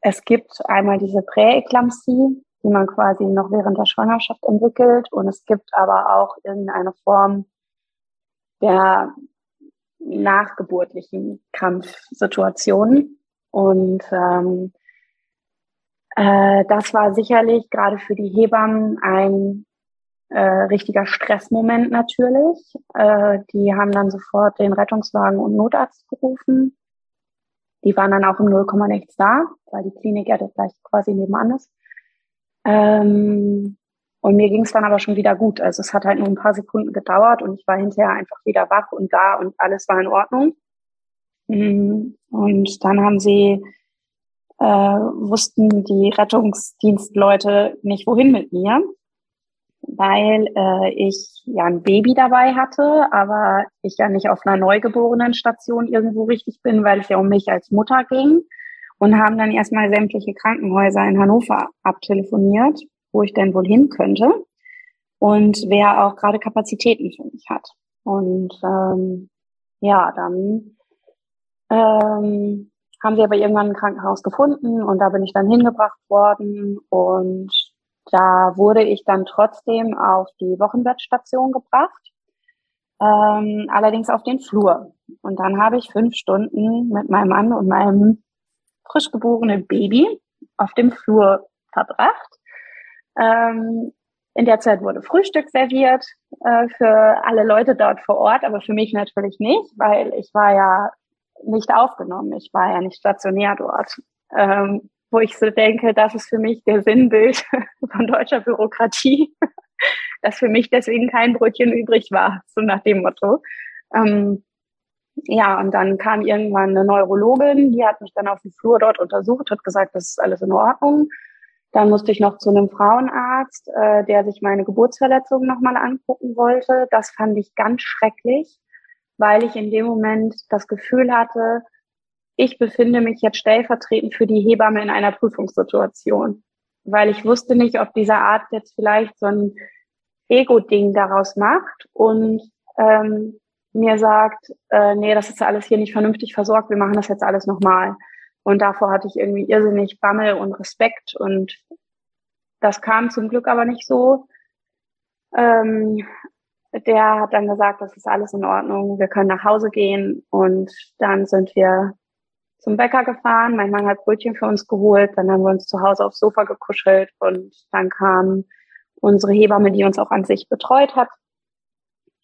es gibt einmal diese Präeklampsie, die man quasi noch während der Schwangerschaft entwickelt. Und es gibt aber auch irgendeine Form der nachgeburtlichen Krampfsituationen. Und ähm, äh, das war sicherlich gerade für die Hebammen ein äh, richtiger Stressmoment natürlich. Äh, die haben dann sofort den Rettungswagen und Notarzt gerufen. Die waren dann auch im Nullkomma nichts da, weil die Klinik ja gleich quasi nebenan ist. Ähm, und mir ging es dann aber schon wieder gut. Also es hat halt nur ein paar Sekunden gedauert und ich war hinterher einfach wieder wach und da und alles war in Ordnung. Mm, und dann haben sie, äh, wussten die Rettungsdienstleute nicht, wohin mit mir, weil äh, ich ja ein Baby dabei hatte, aber ich ja nicht auf einer Neugeborenenstation irgendwo richtig bin, weil es ja um mich als Mutter ging. Und haben dann erstmal sämtliche Krankenhäuser in Hannover abtelefoniert wo ich denn wohl hin könnte und wer auch gerade Kapazitäten für mich hat. Und ähm, ja, dann ähm, haben sie aber irgendwann ein Krankenhaus gefunden und da bin ich dann hingebracht worden und da wurde ich dann trotzdem auf die Wochenbettstation gebracht, ähm, allerdings auf den Flur. Und dann habe ich fünf Stunden mit meinem Mann und meinem frisch geborenen Baby auf dem Flur verbracht. Ähm, in der Zeit wurde Frühstück serviert äh, für alle Leute dort vor Ort, aber für mich natürlich nicht, weil ich war ja nicht aufgenommen. Ich war ja nicht stationär dort. Ähm, wo ich so denke, das ist für mich der Sinnbild von deutscher Bürokratie, dass für mich deswegen kein Brötchen übrig war, so nach dem Motto. Ähm, ja, und dann kam irgendwann eine Neurologin, die hat mich dann auf dem Flur dort untersucht, hat gesagt, das ist alles in Ordnung. Dann musste ich noch zu einem Frauenarzt, äh, der sich meine Geburtsverletzung nochmal angucken wollte. Das fand ich ganz schrecklich, weil ich in dem Moment das Gefühl hatte, ich befinde mich jetzt stellvertretend für die Hebamme in einer Prüfungssituation. Weil ich wusste nicht, ob dieser Arzt jetzt vielleicht so ein Ego-Ding daraus macht und ähm, mir sagt, äh, nee, das ist alles hier nicht vernünftig versorgt, wir machen das jetzt alles nochmal. Und davor hatte ich irgendwie irrsinnig Bammel und Respekt und das kam zum Glück aber nicht so. Ähm, der hat dann gesagt, das ist alles in Ordnung, wir können nach Hause gehen und dann sind wir zum Bäcker gefahren. Mein Mann hat Brötchen für uns geholt, dann haben wir uns zu Hause aufs Sofa gekuschelt und dann kam unsere Hebamme, die uns auch an sich betreut hat.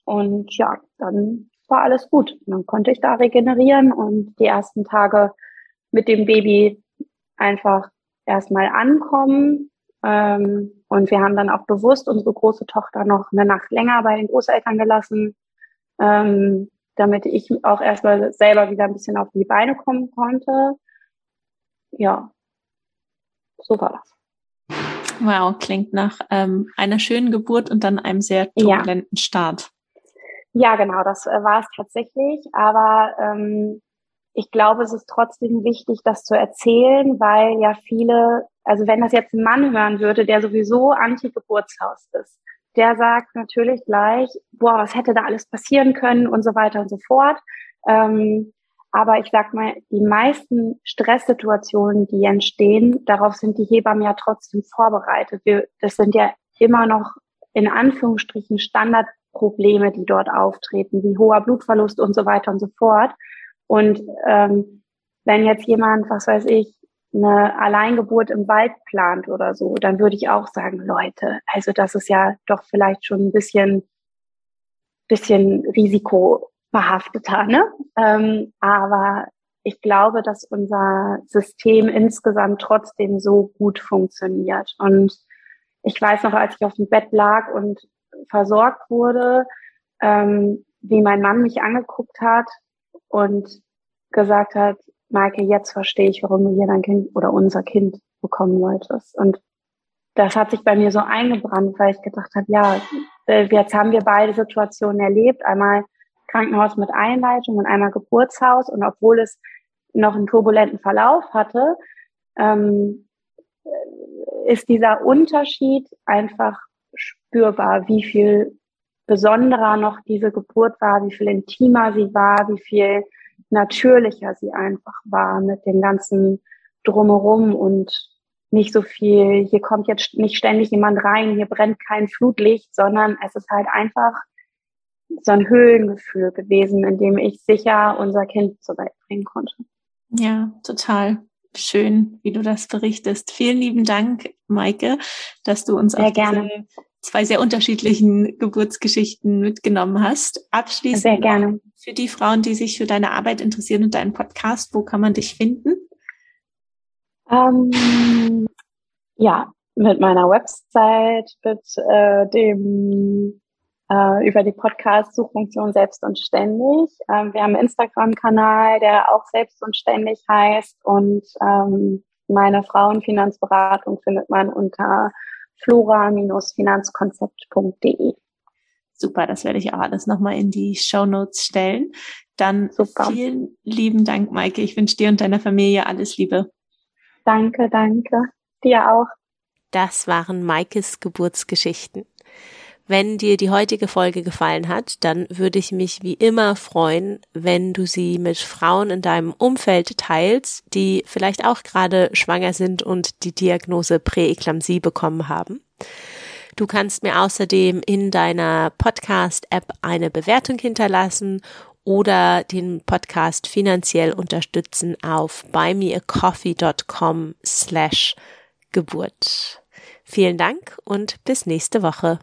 Und ja, dann war alles gut. Und dann konnte ich da regenerieren und die ersten Tage mit dem Baby einfach erstmal ankommen. Ähm, und wir haben dann auch bewusst unsere große Tochter noch eine Nacht länger bei den Großeltern gelassen, ähm, damit ich auch erstmal selber wieder ein bisschen auf die Beine kommen konnte. Ja, so war das. Wow, klingt nach ähm, einer schönen Geburt und dann einem sehr turbulenten ja. Start. Ja, genau, das äh, war es tatsächlich. Aber ähm, ich glaube, es ist trotzdem wichtig, das zu erzählen, weil ja viele, also wenn das jetzt ein Mann hören würde, der sowieso Anti-Geburtshaus ist, der sagt natürlich gleich, boah, was hätte da alles passieren können und so weiter und so fort. Ähm, aber ich sag mal, die meisten Stresssituationen, die entstehen, darauf sind die Hebammen ja trotzdem vorbereitet. Wir, das sind ja immer noch in Anführungsstrichen Standardprobleme, die dort auftreten, wie hoher Blutverlust und so weiter und so fort. Und ähm, wenn jetzt jemand, was weiß ich, eine Alleingeburt im Wald plant oder so, dann würde ich auch sagen, Leute, also das ist ja doch vielleicht schon ein bisschen, bisschen risikobehafteter, ne? Ähm, aber ich glaube, dass unser System insgesamt trotzdem so gut funktioniert. Und ich weiß noch, als ich auf dem Bett lag und versorgt wurde, ähm, wie mein Mann mich angeguckt hat und gesagt hat, Maike, jetzt verstehe ich, warum du hier dein Kind oder unser Kind bekommen wolltest. Und das hat sich bei mir so eingebrannt, weil ich gedacht habe, ja, äh, jetzt haben wir beide Situationen erlebt. Einmal Krankenhaus mit Einleitung und einmal Geburtshaus. Und obwohl es noch einen turbulenten Verlauf hatte, ähm, ist dieser Unterschied einfach spürbar, wie viel besonderer noch diese Geburt war, wie viel intimer sie war, wie viel natürlicher sie einfach war mit dem ganzen Drumherum und nicht so viel, hier kommt jetzt nicht ständig jemand rein, hier brennt kein Flutlicht, sondern es ist halt einfach so ein Höhlengefühl gewesen, in dem ich sicher unser Kind zur Welt bringen konnte. Ja, total schön, wie du das berichtest. Vielen lieben Dank, Maike, dass du uns sehr auf gerne. Zwei sehr unterschiedlichen Geburtsgeschichten mitgenommen hast. Abschließend sehr gerne. für die Frauen, die sich für deine Arbeit interessieren und deinen Podcast, wo kann man dich finden? Ähm, ja, mit meiner Website, mit äh, dem äh, über die Podcast-Suchfunktion Selbst und Ständig. Ähm, wir haben einen Instagram-Kanal, der auch Selbst und Ständig heißt und ähm, meine Frauenfinanzberatung findet man unter flora-finanzkonzept.de. Super, das werde ich auch alles nochmal in die Show Notes stellen. Dann Super. vielen lieben Dank, Maike. Ich wünsche dir und deiner Familie alles Liebe. Danke, danke. Dir auch. Das waren Maikes Geburtsgeschichten. Wenn dir die heutige Folge gefallen hat, dann würde ich mich wie immer freuen, wenn du sie mit Frauen in deinem Umfeld teilst, die vielleicht auch gerade schwanger sind und die Diagnose Präeklampsie bekommen haben. Du kannst mir außerdem in deiner Podcast-App eine Bewertung hinterlassen oder den Podcast finanziell unterstützen auf buymeacoffee.com slash Geburt. Vielen Dank und bis nächste Woche.